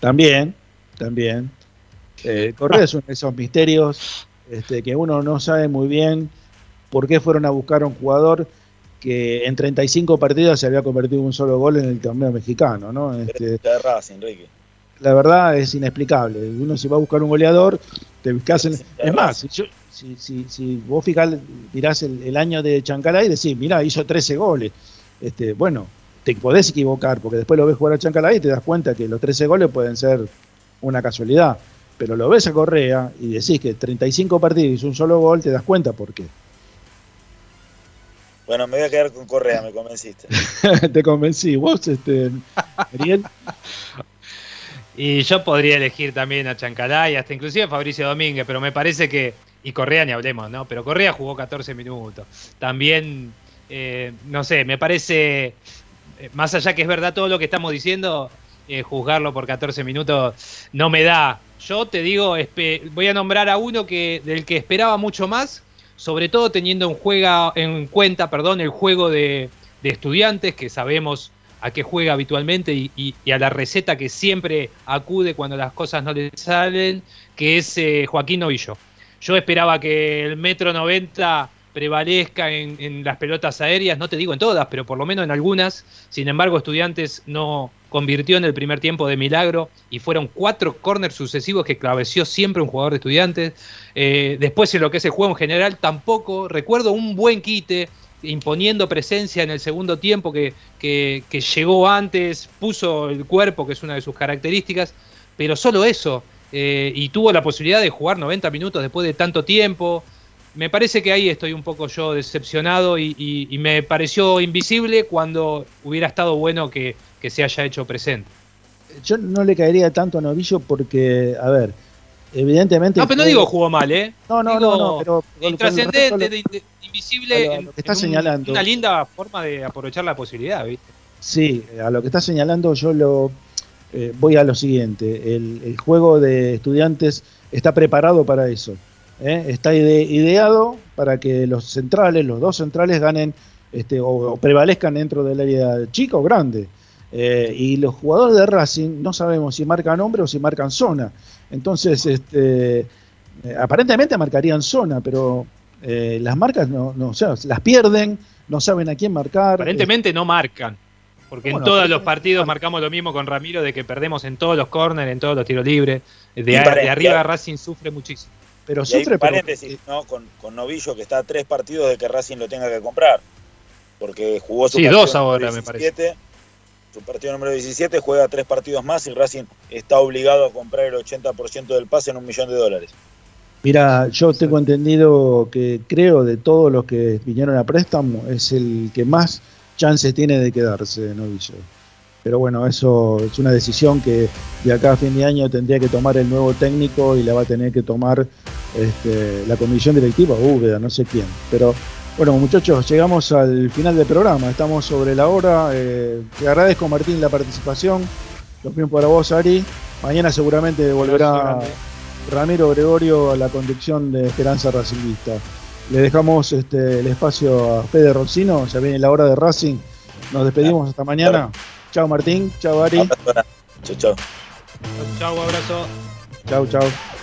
También, también. Eh, Correa es uno de esos misterios este, que uno no sabe muy bien por qué fueron a buscar a un jugador que en 35 partidos se había convertido en un solo gol en el torneo mexicano, ¿no? Este, Enrique. la verdad es inexplicable. Uno si va a buscar un goleador, te buscas en- Es más, yo- si, si- si vos fijás, mirás el, el año de Chancalay y decís, mirá, hizo 13 goles. Este, bueno, te podés equivocar, porque después lo ves jugar a Chancalay y te das cuenta que los 13 goles pueden ser una casualidad. Pero lo ves a Correa y decís que 35 partidos hizo un solo gol, te das cuenta por qué. Bueno, me voy a quedar con Correa, me convenciste. te convencí. Vos, este, Ariel, Y yo podría elegir también a Chancalay, hasta inclusive a Fabricio Domínguez, pero me parece que. Y Correa ni hablemos, ¿no? Pero Correa jugó 14 minutos. También, eh, no sé, me parece. eh, Más allá que es verdad todo lo que estamos diciendo, eh, juzgarlo por 14 minutos no me da. Yo te digo, voy a nombrar a uno que del que esperaba mucho más, sobre todo teniendo en, juega, en cuenta perdón, el juego de, estudiantes, que sabemos a qué juega habitualmente y a la receta que siempre acude cuando las cosas no le salen, que es eh, Joaquín Novillo. Yo esperaba que el metro 90 prevalezca en, las pelotas aéreas, no te digo en todas, pero por lo menos en algunas. Sin embargo, Estudiantes no convirtió en el primer tiempo de milagro y fueron cuatro corners sucesivos que claveció siempre un jugador de Estudiantes. Eh, después en lo que es el juego en general tampoco. Recuerdo un buen quite imponiendo presencia en el segundo tiempo que- que llegó antes, puso el cuerpo, que es una de sus características, pero solo eso. Eh, y tuvo la posibilidad de jugar 90 minutos después de tanto tiempo. Me parece que ahí estoy un poco yo decepcionado y, y- y me pareció invisible cuando hubiera estado bueno que, que se haya hecho presente. yo no le caería tanto a Novillo porque, a ver, evidentemente. No, pero no digo jugó mal, ¿eh? No, no, Digo, no, no, pero- Intrascendente, lo- de- de- invisible, lo- a en- lo que está en un- señalando. una linda forma de aprovechar la posibilidad, ¿viste? Sí, a lo que está señalando yo lo eh, voy a lo siguiente. El, el juego de estudiantes está preparado para eso. ¿eh? Está ide- ideado para que los centrales, los dos centrales ganen este, o, o prevalezcan dentro del área chica o grande. Eh, y los jugadores de Racing no sabemos si marcan hombre o si marcan zona. Entonces, este, eh, aparentemente marcarían zona, pero eh, las marcas no, no, o sea, las pierden, no saben a quién marcar. Aparentemente no marcan. Porque en todos los partidos marcamos lo mismo con Ramiro, de que perdemos en todos los corners, en todos los tiros libres. De, arriba Racing sufre muchísimo. Pero un paréntesis, ¿no? Con, con Novillo que está a tres partidos de que Racing lo tenga que comprar. Porque jugó su Sí, partido dos ahora, número me parece. 17, Su partido número 17 juega tres partidos más y Racing está obligado a comprar el 80% del pase en un millón de dólares. Mira, yo tengo entendido que creo de todos los que vinieron a préstamo es el que más chances tiene de quedarse, Novillo. Pero bueno, eso es una decisión que de acá a fin de año tendría que tomar el nuevo técnico y la va a tener que tomar este, la comisión directiva, Úbeda, no sé quién. Pero bueno, muchachos, llegamos al final del programa, estamos sobre la hora. eh, te agradezco, Martín, la participación. Mismo para vos, Ari. Mañana seguramente volverá Ramiro Gregorio a la conducción de Esperanza Racingista. Le dejamos este, el espacio a Fede Roxino, ya viene la hora de Racing. Nos despedimos hasta mañana. Chao Martín, chao Ari. Chau, chau. Chau, abrazo. Chao, chao.